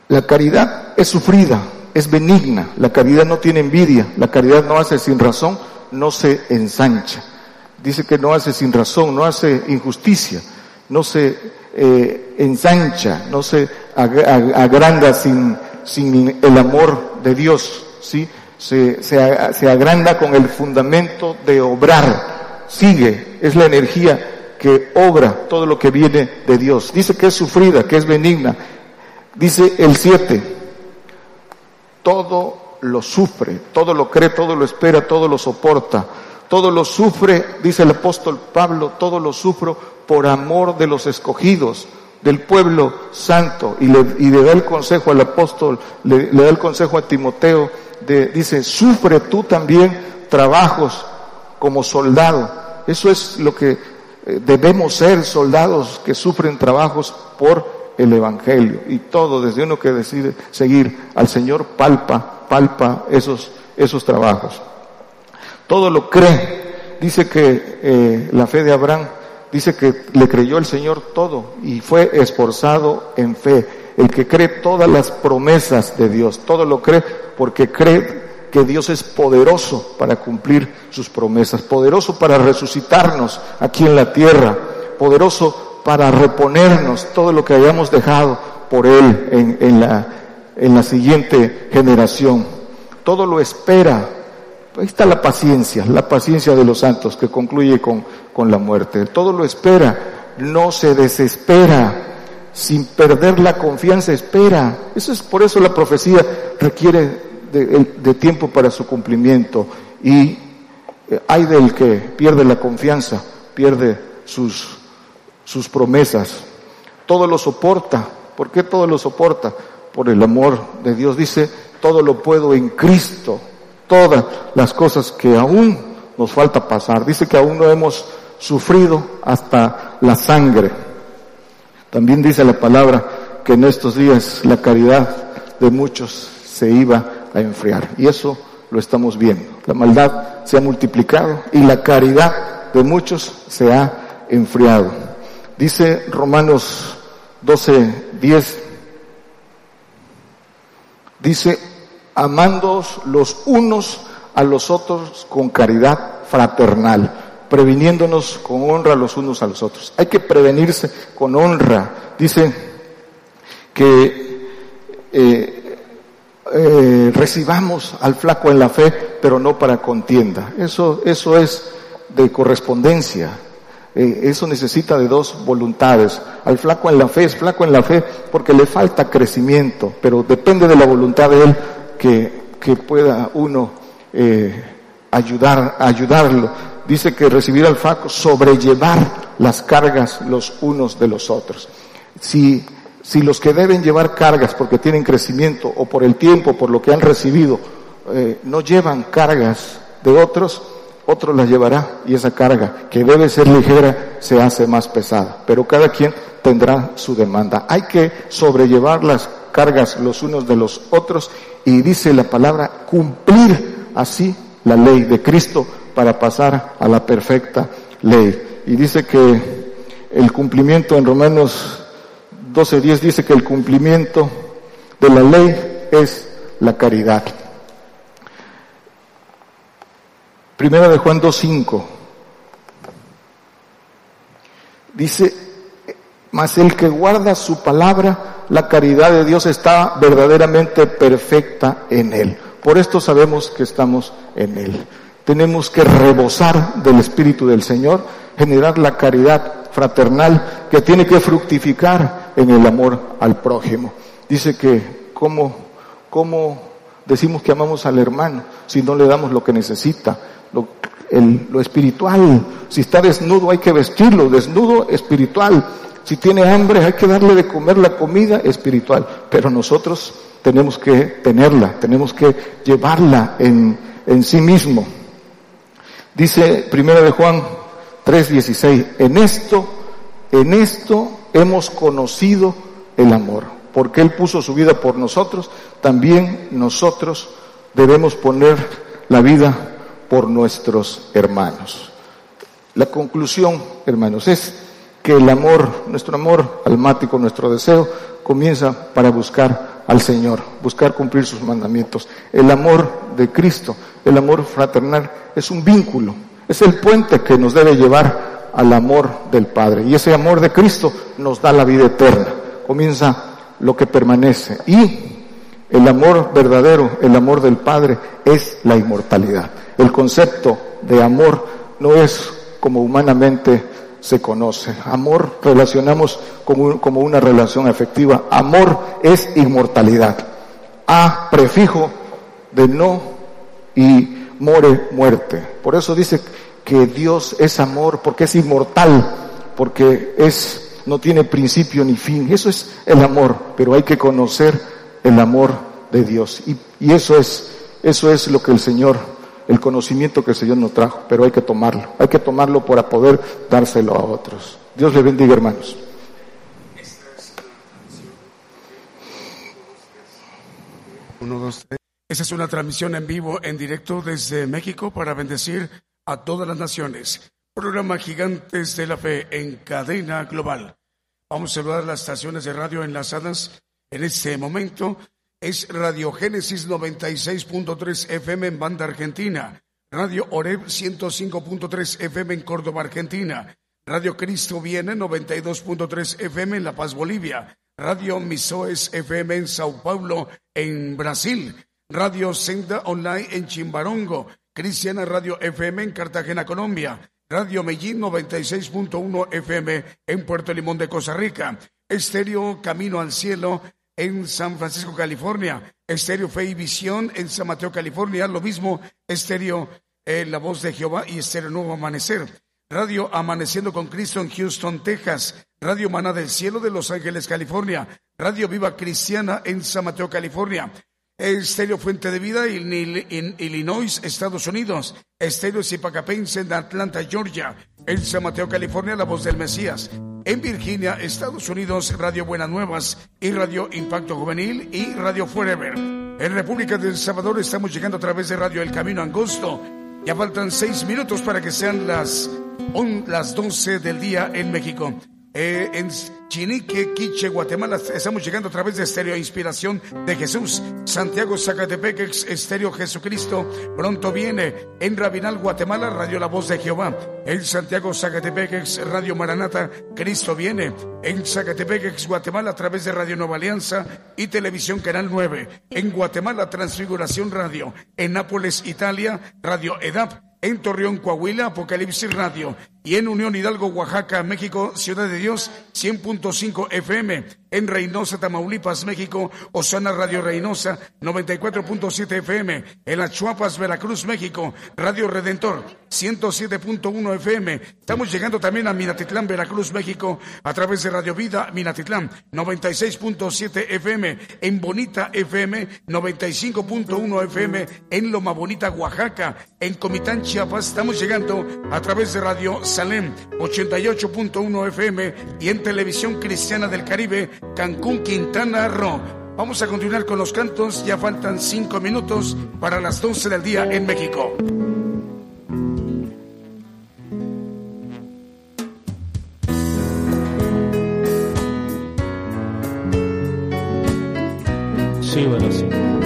la caridad es sufrida, es benigna, la caridad no tiene envidia, la caridad no hace sin razón, no se ensancha. Dice que no hace sin razón, no hace injusticia, no se eh, ensancha, no se agranda sin, el amor de Dios, ¿sí? Se, se, se agranda con el fundamento de obrar, sigue, es la energía que obra todo lo que viene de Dios. Dice que es sufrida, que es benigna. Dice el 7, todo lo sufre, todo lo cree, todo lo espera, todo lo soporta. Todo lo sufre, dice el apóstol Pablo, todo lo sufro por amor de los escogidos, del pueblo santo. Y le, y le da el consejo al apóstol, le, da el consejo a Timoteo, de, dice, sufre tú también trabajos como soldado. Eso es lo que eh, debemos ser soldados que sufren trabajos por el Evangelio. Y todo, desde uno que decide seguir al Señor, palpa, palpa esos, esos trabajos. Todo lo cree. Dice que eh, la fe de Abraham, dice que le creyó el Señor todo y fue esforzado en fe. El que cree todas las promesas de Dios, todo lo cree porque cree que Dios es poderoso para cumplir sus promesas, poderoso para resucitarnos aquí en la tierra, poderoso para reponernos todo lo que hayamos dejado por Él en, la siguiente generación. Todo lo espera. Ahí está la paciencia, la paciencia de los santos que concluye con, con la muerte. Todo lo espera, no se desespera, sin perder la confianza espera. Eso es por eso la profecía requiere de, tiempo para su cumplimiento y eh, hay del que pierde la confianza, pierde sus, sus promesas. Todo lo soporta. ¿Por qué todo lo soporta? Por el amor de Dios. Dice, todo lo puedo en Cristo. Todas las cosas que aún nos falta pasar. Dice que aún no hemos sufrido hasta la sangre. También dice la palabra que en estos días la caridad de muchos se iba a enfriar. Y eso lo estamos viendo. La maldad se ha multiplicado y la caridad de muchos se ha enfriado. Dice Romanos 12, 10, dice, amándoos los unos a los otros con caridad fraternal, previniéndonos con honra los unos a los otros. Hay que prevenirse con honra. Dice que eh, eh, recibamos al flaco en la fe, pero no para contienda. Eso, eso es de correspondencia. Eh, eso necesita de dos voluntades. Al flaco en la fe es flaco en la fe porque le falta crecimiento, pero depende de la voluntad de él que, que pueda uno eh, ayudar, ayudarlo. Dice que recibir al flaco, sobrellevar las cargas los unos de los otros. Si si los que deben llevar cargas porque tienen crecimiento o por el tiempo, por lo que han recibido, eh, no llevan cargas de otros, otro las llevará y esa carga que debe ser ligera se hace más pesada. Pero cada quien tendrá su demanda. Hay que sobrellevar las cargas los unos de los otros y dice la palabra cumplir así la ley de Cristo para pasar a la perfecta ley. Y dice que el cumplimiento en Romanos 12.10 dice que el cumplimiento de la ley es la caridad. Primera de Juan 2.5 dice, mas el que guarda su palabra, la caridad de Dios está verdaderamente perfecta en él. Por esto sabemos que estamos en él. Tenemos que rebosar del Espíritu del Señor, generar la caridad fraternal que tiene que fructificar en el amor al prójimo. Dice que cómo, cómo decimos que amamos al hermano si no le damos lo que necesita, lo, lo espiritual. Si está desnudo hay que vestirlo, desnudo espiritual. Si tiene hambre hay que darle de comer la comida espiritual. Pero nosotros tenemos que tenerla, tenemos que llevarla en, en sí mismo. Dice primero de Juan 3:16. En esto, en esto hemos conocido el amor, porque Él puso su vida por nosotros, también nosotros debemos poner la vida por nuestros hermanos. La conclusión, hermanos, es que el amor, nuestro amor almático, nuestro deseo, comienza para buscar al Señor, buscar cumplir sus mandamientos. El amor de Cristo, el amor fraternal, es un vínculo, es el puente que nos debe llevar al amor del Padre. Y ese amor de Cristo nos da la vida eterna. Comienza lo que permanece. Y el amor verdadero, el amor del Padre, es la inmortalidad. El concepto de amor no es como humanamente se conoce. Amor relacionamos como, como una relación afectiva. Amor es inmortalidad. A prefijo de no y more muerte. Por eso dice que Dios es amor porque es inmortal, porque es no tiene principio ni fin. Eso es el amor, pero hay que conocer el amor de Dios. Y, y eso es eso es lo que el Señor el conocimiento que el Señor nos trajo, pero hay que tomarlo, hay que tomarlo para poder dárselo a otros. Dios le bendiga, hermanos. Uno, dos, tres. Esta es una transmisión en vivo, en directo desde México para bendecir a todas las naciones. Programa Gigantes de la Fe en cadena global. Vamos a saludar las estaciones de radio enlazadas en este momento es Radio Génesis 96.3 FM en Banda Argentina, Radio Oreb 105.3 FM en Córdoba, Argentina, Radio Cristo Viene 92.3 FM en La Paz, Bolivia, Radio Misoes FM en Sao Paulo, en Brasil, Radio Senda Online en Chimbarongo, Cristiana Radio FM en Cartagena, Colombia, Radio Medellín 96.1 FM en Puerto Limón de Costa Rica, Estéreo Camino al Cielo en San Francisco, California. Estéreo Fe y Visión en San Mateo, California. Lo mismo, Estéreo eh, La Voz de Jehová y Estéreo Nuevo Amanecer. Radio Amaneciendo con Cristo en Houston, Texas. Radio Maná del Cielo de Los Ángeles, California. Radio Viva Cristiana en San Mateo, California. Estéreo Fuente de Vida en Illinois, Estados Unidos. Estéreo Zipacapense en Atlanta, Georgia. En San Mateo, California, La Voz del Mesías en Virginia, Estados Unidos, Radio Buenas Nuevas y Radio Impacto Juvenil y Radio Forever. En República del Salvador estamos llegando a través de Radio El Camino Angosto. Ya faltan seis minutos para que sean las, las 12 del día en México. Eh, en Chinique, Quiche, Guatemala. Estamos llegando a través de Estéreo Inspiración de Jesús. Santiago, Zacatepec, Estéreo Jesucristo. Pronto viene en Rabinal, Guatemala, Radio La Voz de Jehová. En Santiago, Zacatepec, Radio Maranata, Cristo viene. En Zacatepec, Guatemala, a través de Radio Nueva Alianza y Televisión Canal 9. En Guatemala, Transfiguración Radio. En Nápoles, Italia, Radio EDAP en Torreón, Coahuila, Apocalipsis Radio, y en Unión Hidalgo, Oaxaca, México, Ciudad de Dios, 100.5 FM, en Reynosa, Tamaulipas, México, Osana Radio Reynosa, 94.7 FM, en Las Chuapas, Veracruz, México, Radio Redentor, 107.1 FM. Estamos llegando también a Minatitlán, Veracruz, México, a través de Radio Vida, Minatitlán, 96.7 FM, en Bonita FM, 95.1 FM, en Loma Bonita, Oaxaca, en Comitán, Chiapas, estamos llegando a través de Radio Salem, 88.1 FM, y en Televisión Cristiana del Caribe, Cancún, Quintana Roo. Vamos a continuar con los cantos, ya faltan cinco minutos para las 12 del día en México. Sí, bueno, sí.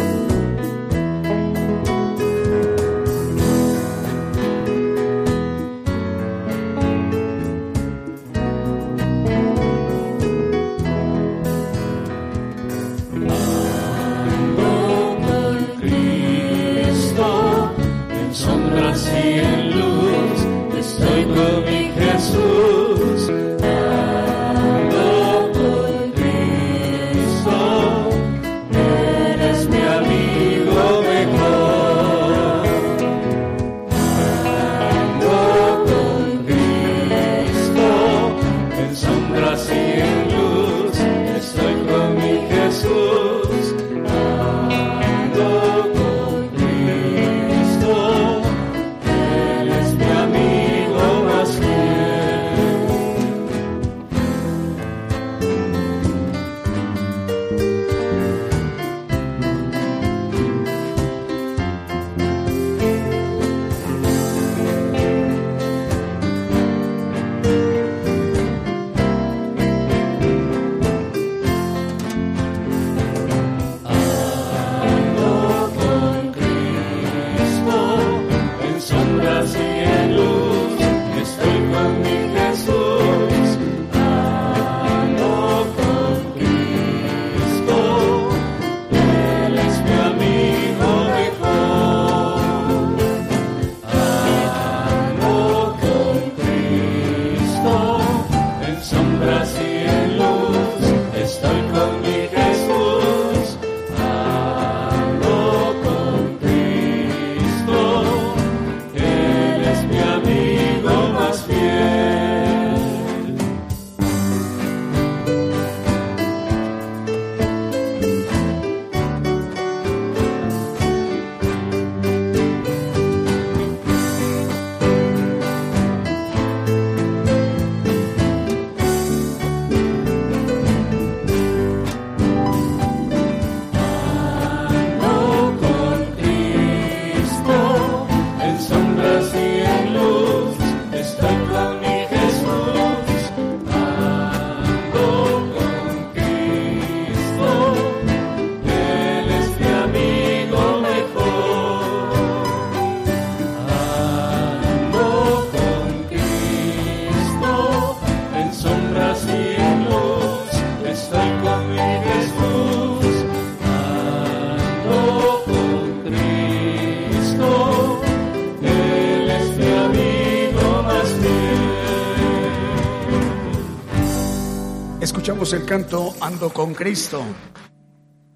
El canto Ando con Cristo.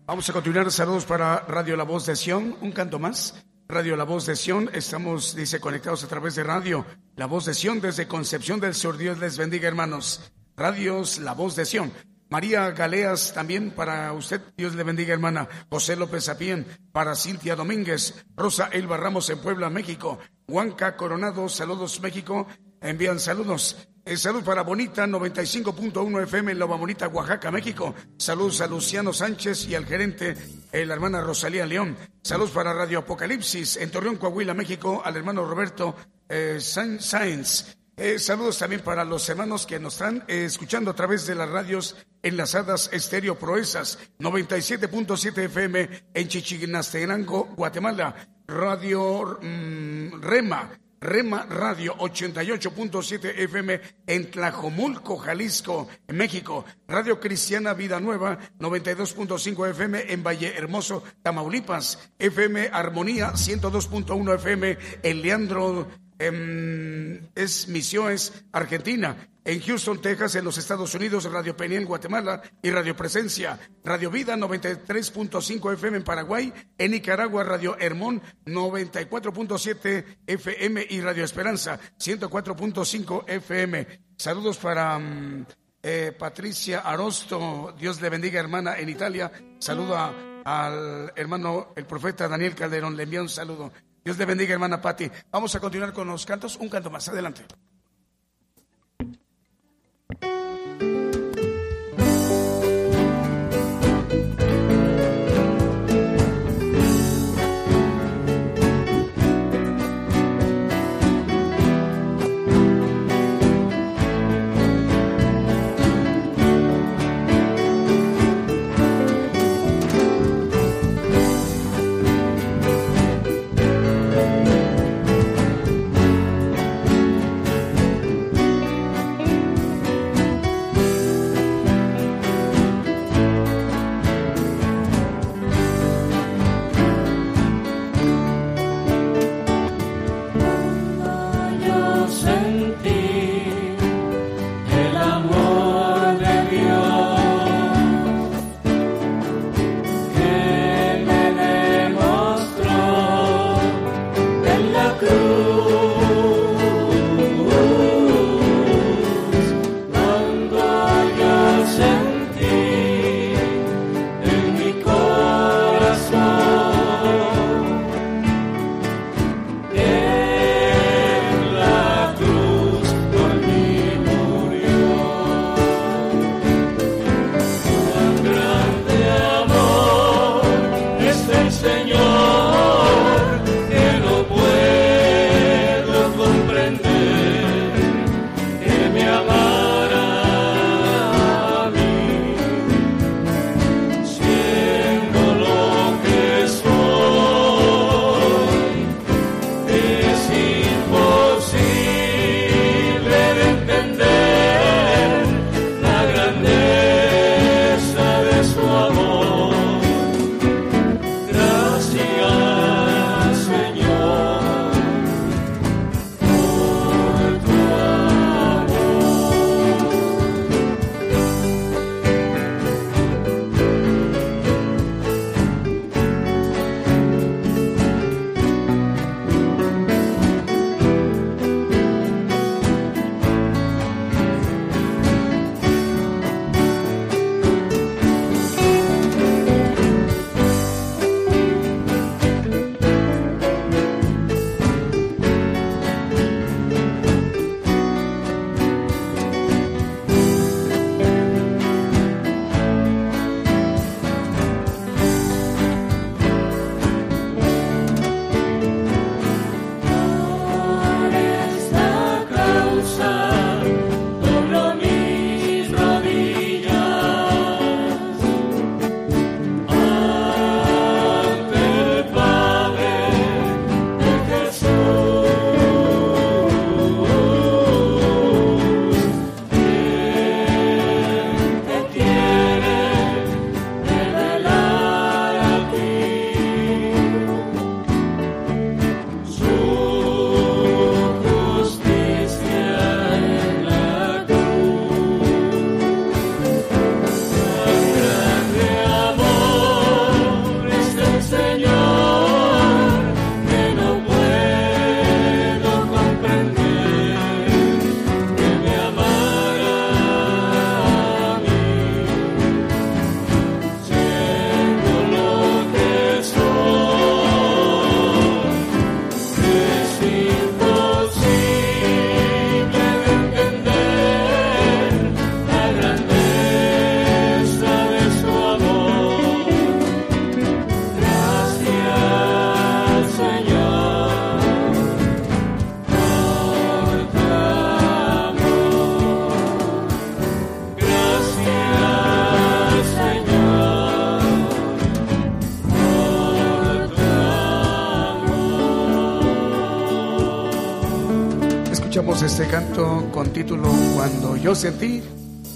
Vamos a continuar. Saludos para Radio La Voz de Sion. Un canto más. Radio La Voz de Sion. Estamos, dice, conectados a través de Radio La Voz de Sion desde Concepción del Sur. Dios les bendiga, hermanos. Radios La Voz de Sion. María Galeas, también para usted, Dios le bendiga, hermana. José López Sapien, para Cintia Domínguez. Rosa Elba Ramos en Puebla, México. Huanca Coronado, saludos, México. Envían saludos. Eh, salud para Bonita, 95.1 FM en Loba Bonita, Oaxaca, México. Saludos a Luciano Sánchez y al gerente, eh, la hermana Rosalía León. Saludos para Radio Apocalipsis en Torreón, Coahuila, México, al hermano Roberto eh, Sáenz. Eh, saludos también para los hermanos que nos están escuchando a través de las radios enlazadas Estéreo Proezas, 97.7 FM en Chichignastenango, Guatemala. Radio mm, Rema Rema Radio 88.7 FM en Tlajomulco, Jalisco, en México. Radio Cristiana Vida Nueva 92.5 FM en Valle Hermoso, Tamaulipas. FM Armonía 102.1 FM en Leandro es Misiones, Argentina. En Houston, Texas, en los Estados Unidos, Radio Peniel, Guatemala y Radio Presencia. Radio Vida 93.5 FM en Paraguay. En Nicaragua, Radio Hermón 94.7 FM y Radio Esperanza 104.5 FM. Saludos para mm, eh, Patricia Arosto. Dios le bendiga, hermana, en Italia. Saludo al hermano, el profeta Daniel Calderón. Le envía un saludo. Dios le bendiga, hermana Patti. Vamos a continuar con los cantos. Un canto más. Adelante. Presentamos este canto con título Cuando yo sentí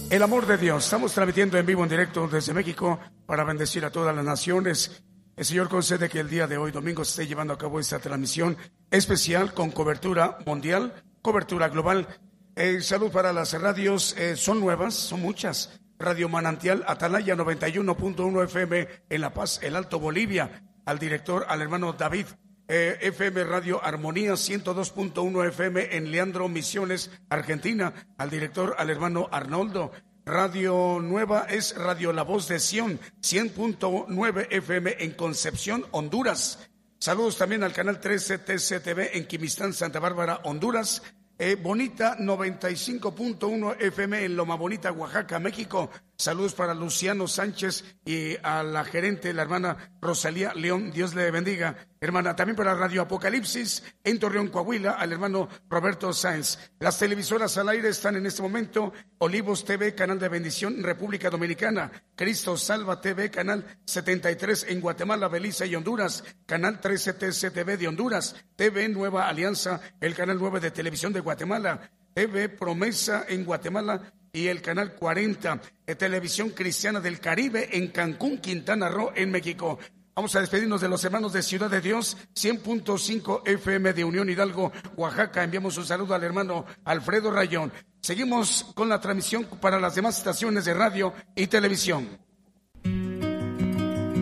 el amor de Dios. Estamos transmitiendo en vivo, en directo desde México para bendecir a todas las naciones. El Señor concede que el día de hoy, domingo, se esté llevando a cabo esta transmisión especial con cobertura mundial, cobertura global. Eh, salud para las radios, eh, son nuevas, son muchas. Radio Manantial Atalaya 91.1 FM en La Paz, el Alto Bolivia. Al director, al hermano David eh, FM Radio Armonía 102.1 FM en Leandro Misiones, Argentina, al director, al hermano Arnoldo. Radio Nueva es Radio La Voz de Sion 100.9 FM en Concepción, Honduras. Saludos también al canal 13 TCTV en Quimistán, Santa Bárbara, Honduras. Eh, Bonita 95.1 FM en Loma Bonita, Oaxaca, México. Saludos para Luciano Sánchez y a la gerente, la hermana Rosalía León. Dios le bendiga. Hermana, también para Radio Apocalipsis en Torreón, Coahuila, al hermano Roberto Sáenz. Las televisoras al aire están en este momento. Olivos TV, canal de bendición, República Dominicana. Cristo Salva TV, canal 73 en Guatemala, Belice y Honduras. Canal 13 TCTV de Honduras. TV Nueva Alianza, el canal 9 de televisión de Guatemala. TV Promesa en Guatemala y el canal 40 de Televisión Cristiana del Caribe en Cancún, Quintana Roo, en México. Vamos a despedirnos de los hermanos de Ciudad de Dios, 100.5 FM de Unión Hidalgo, Oaxaca. Enviamos un saludo al hermano Alfredo Rayón. Seguimos con la transmisión para las demás estaciones de radio y televisión.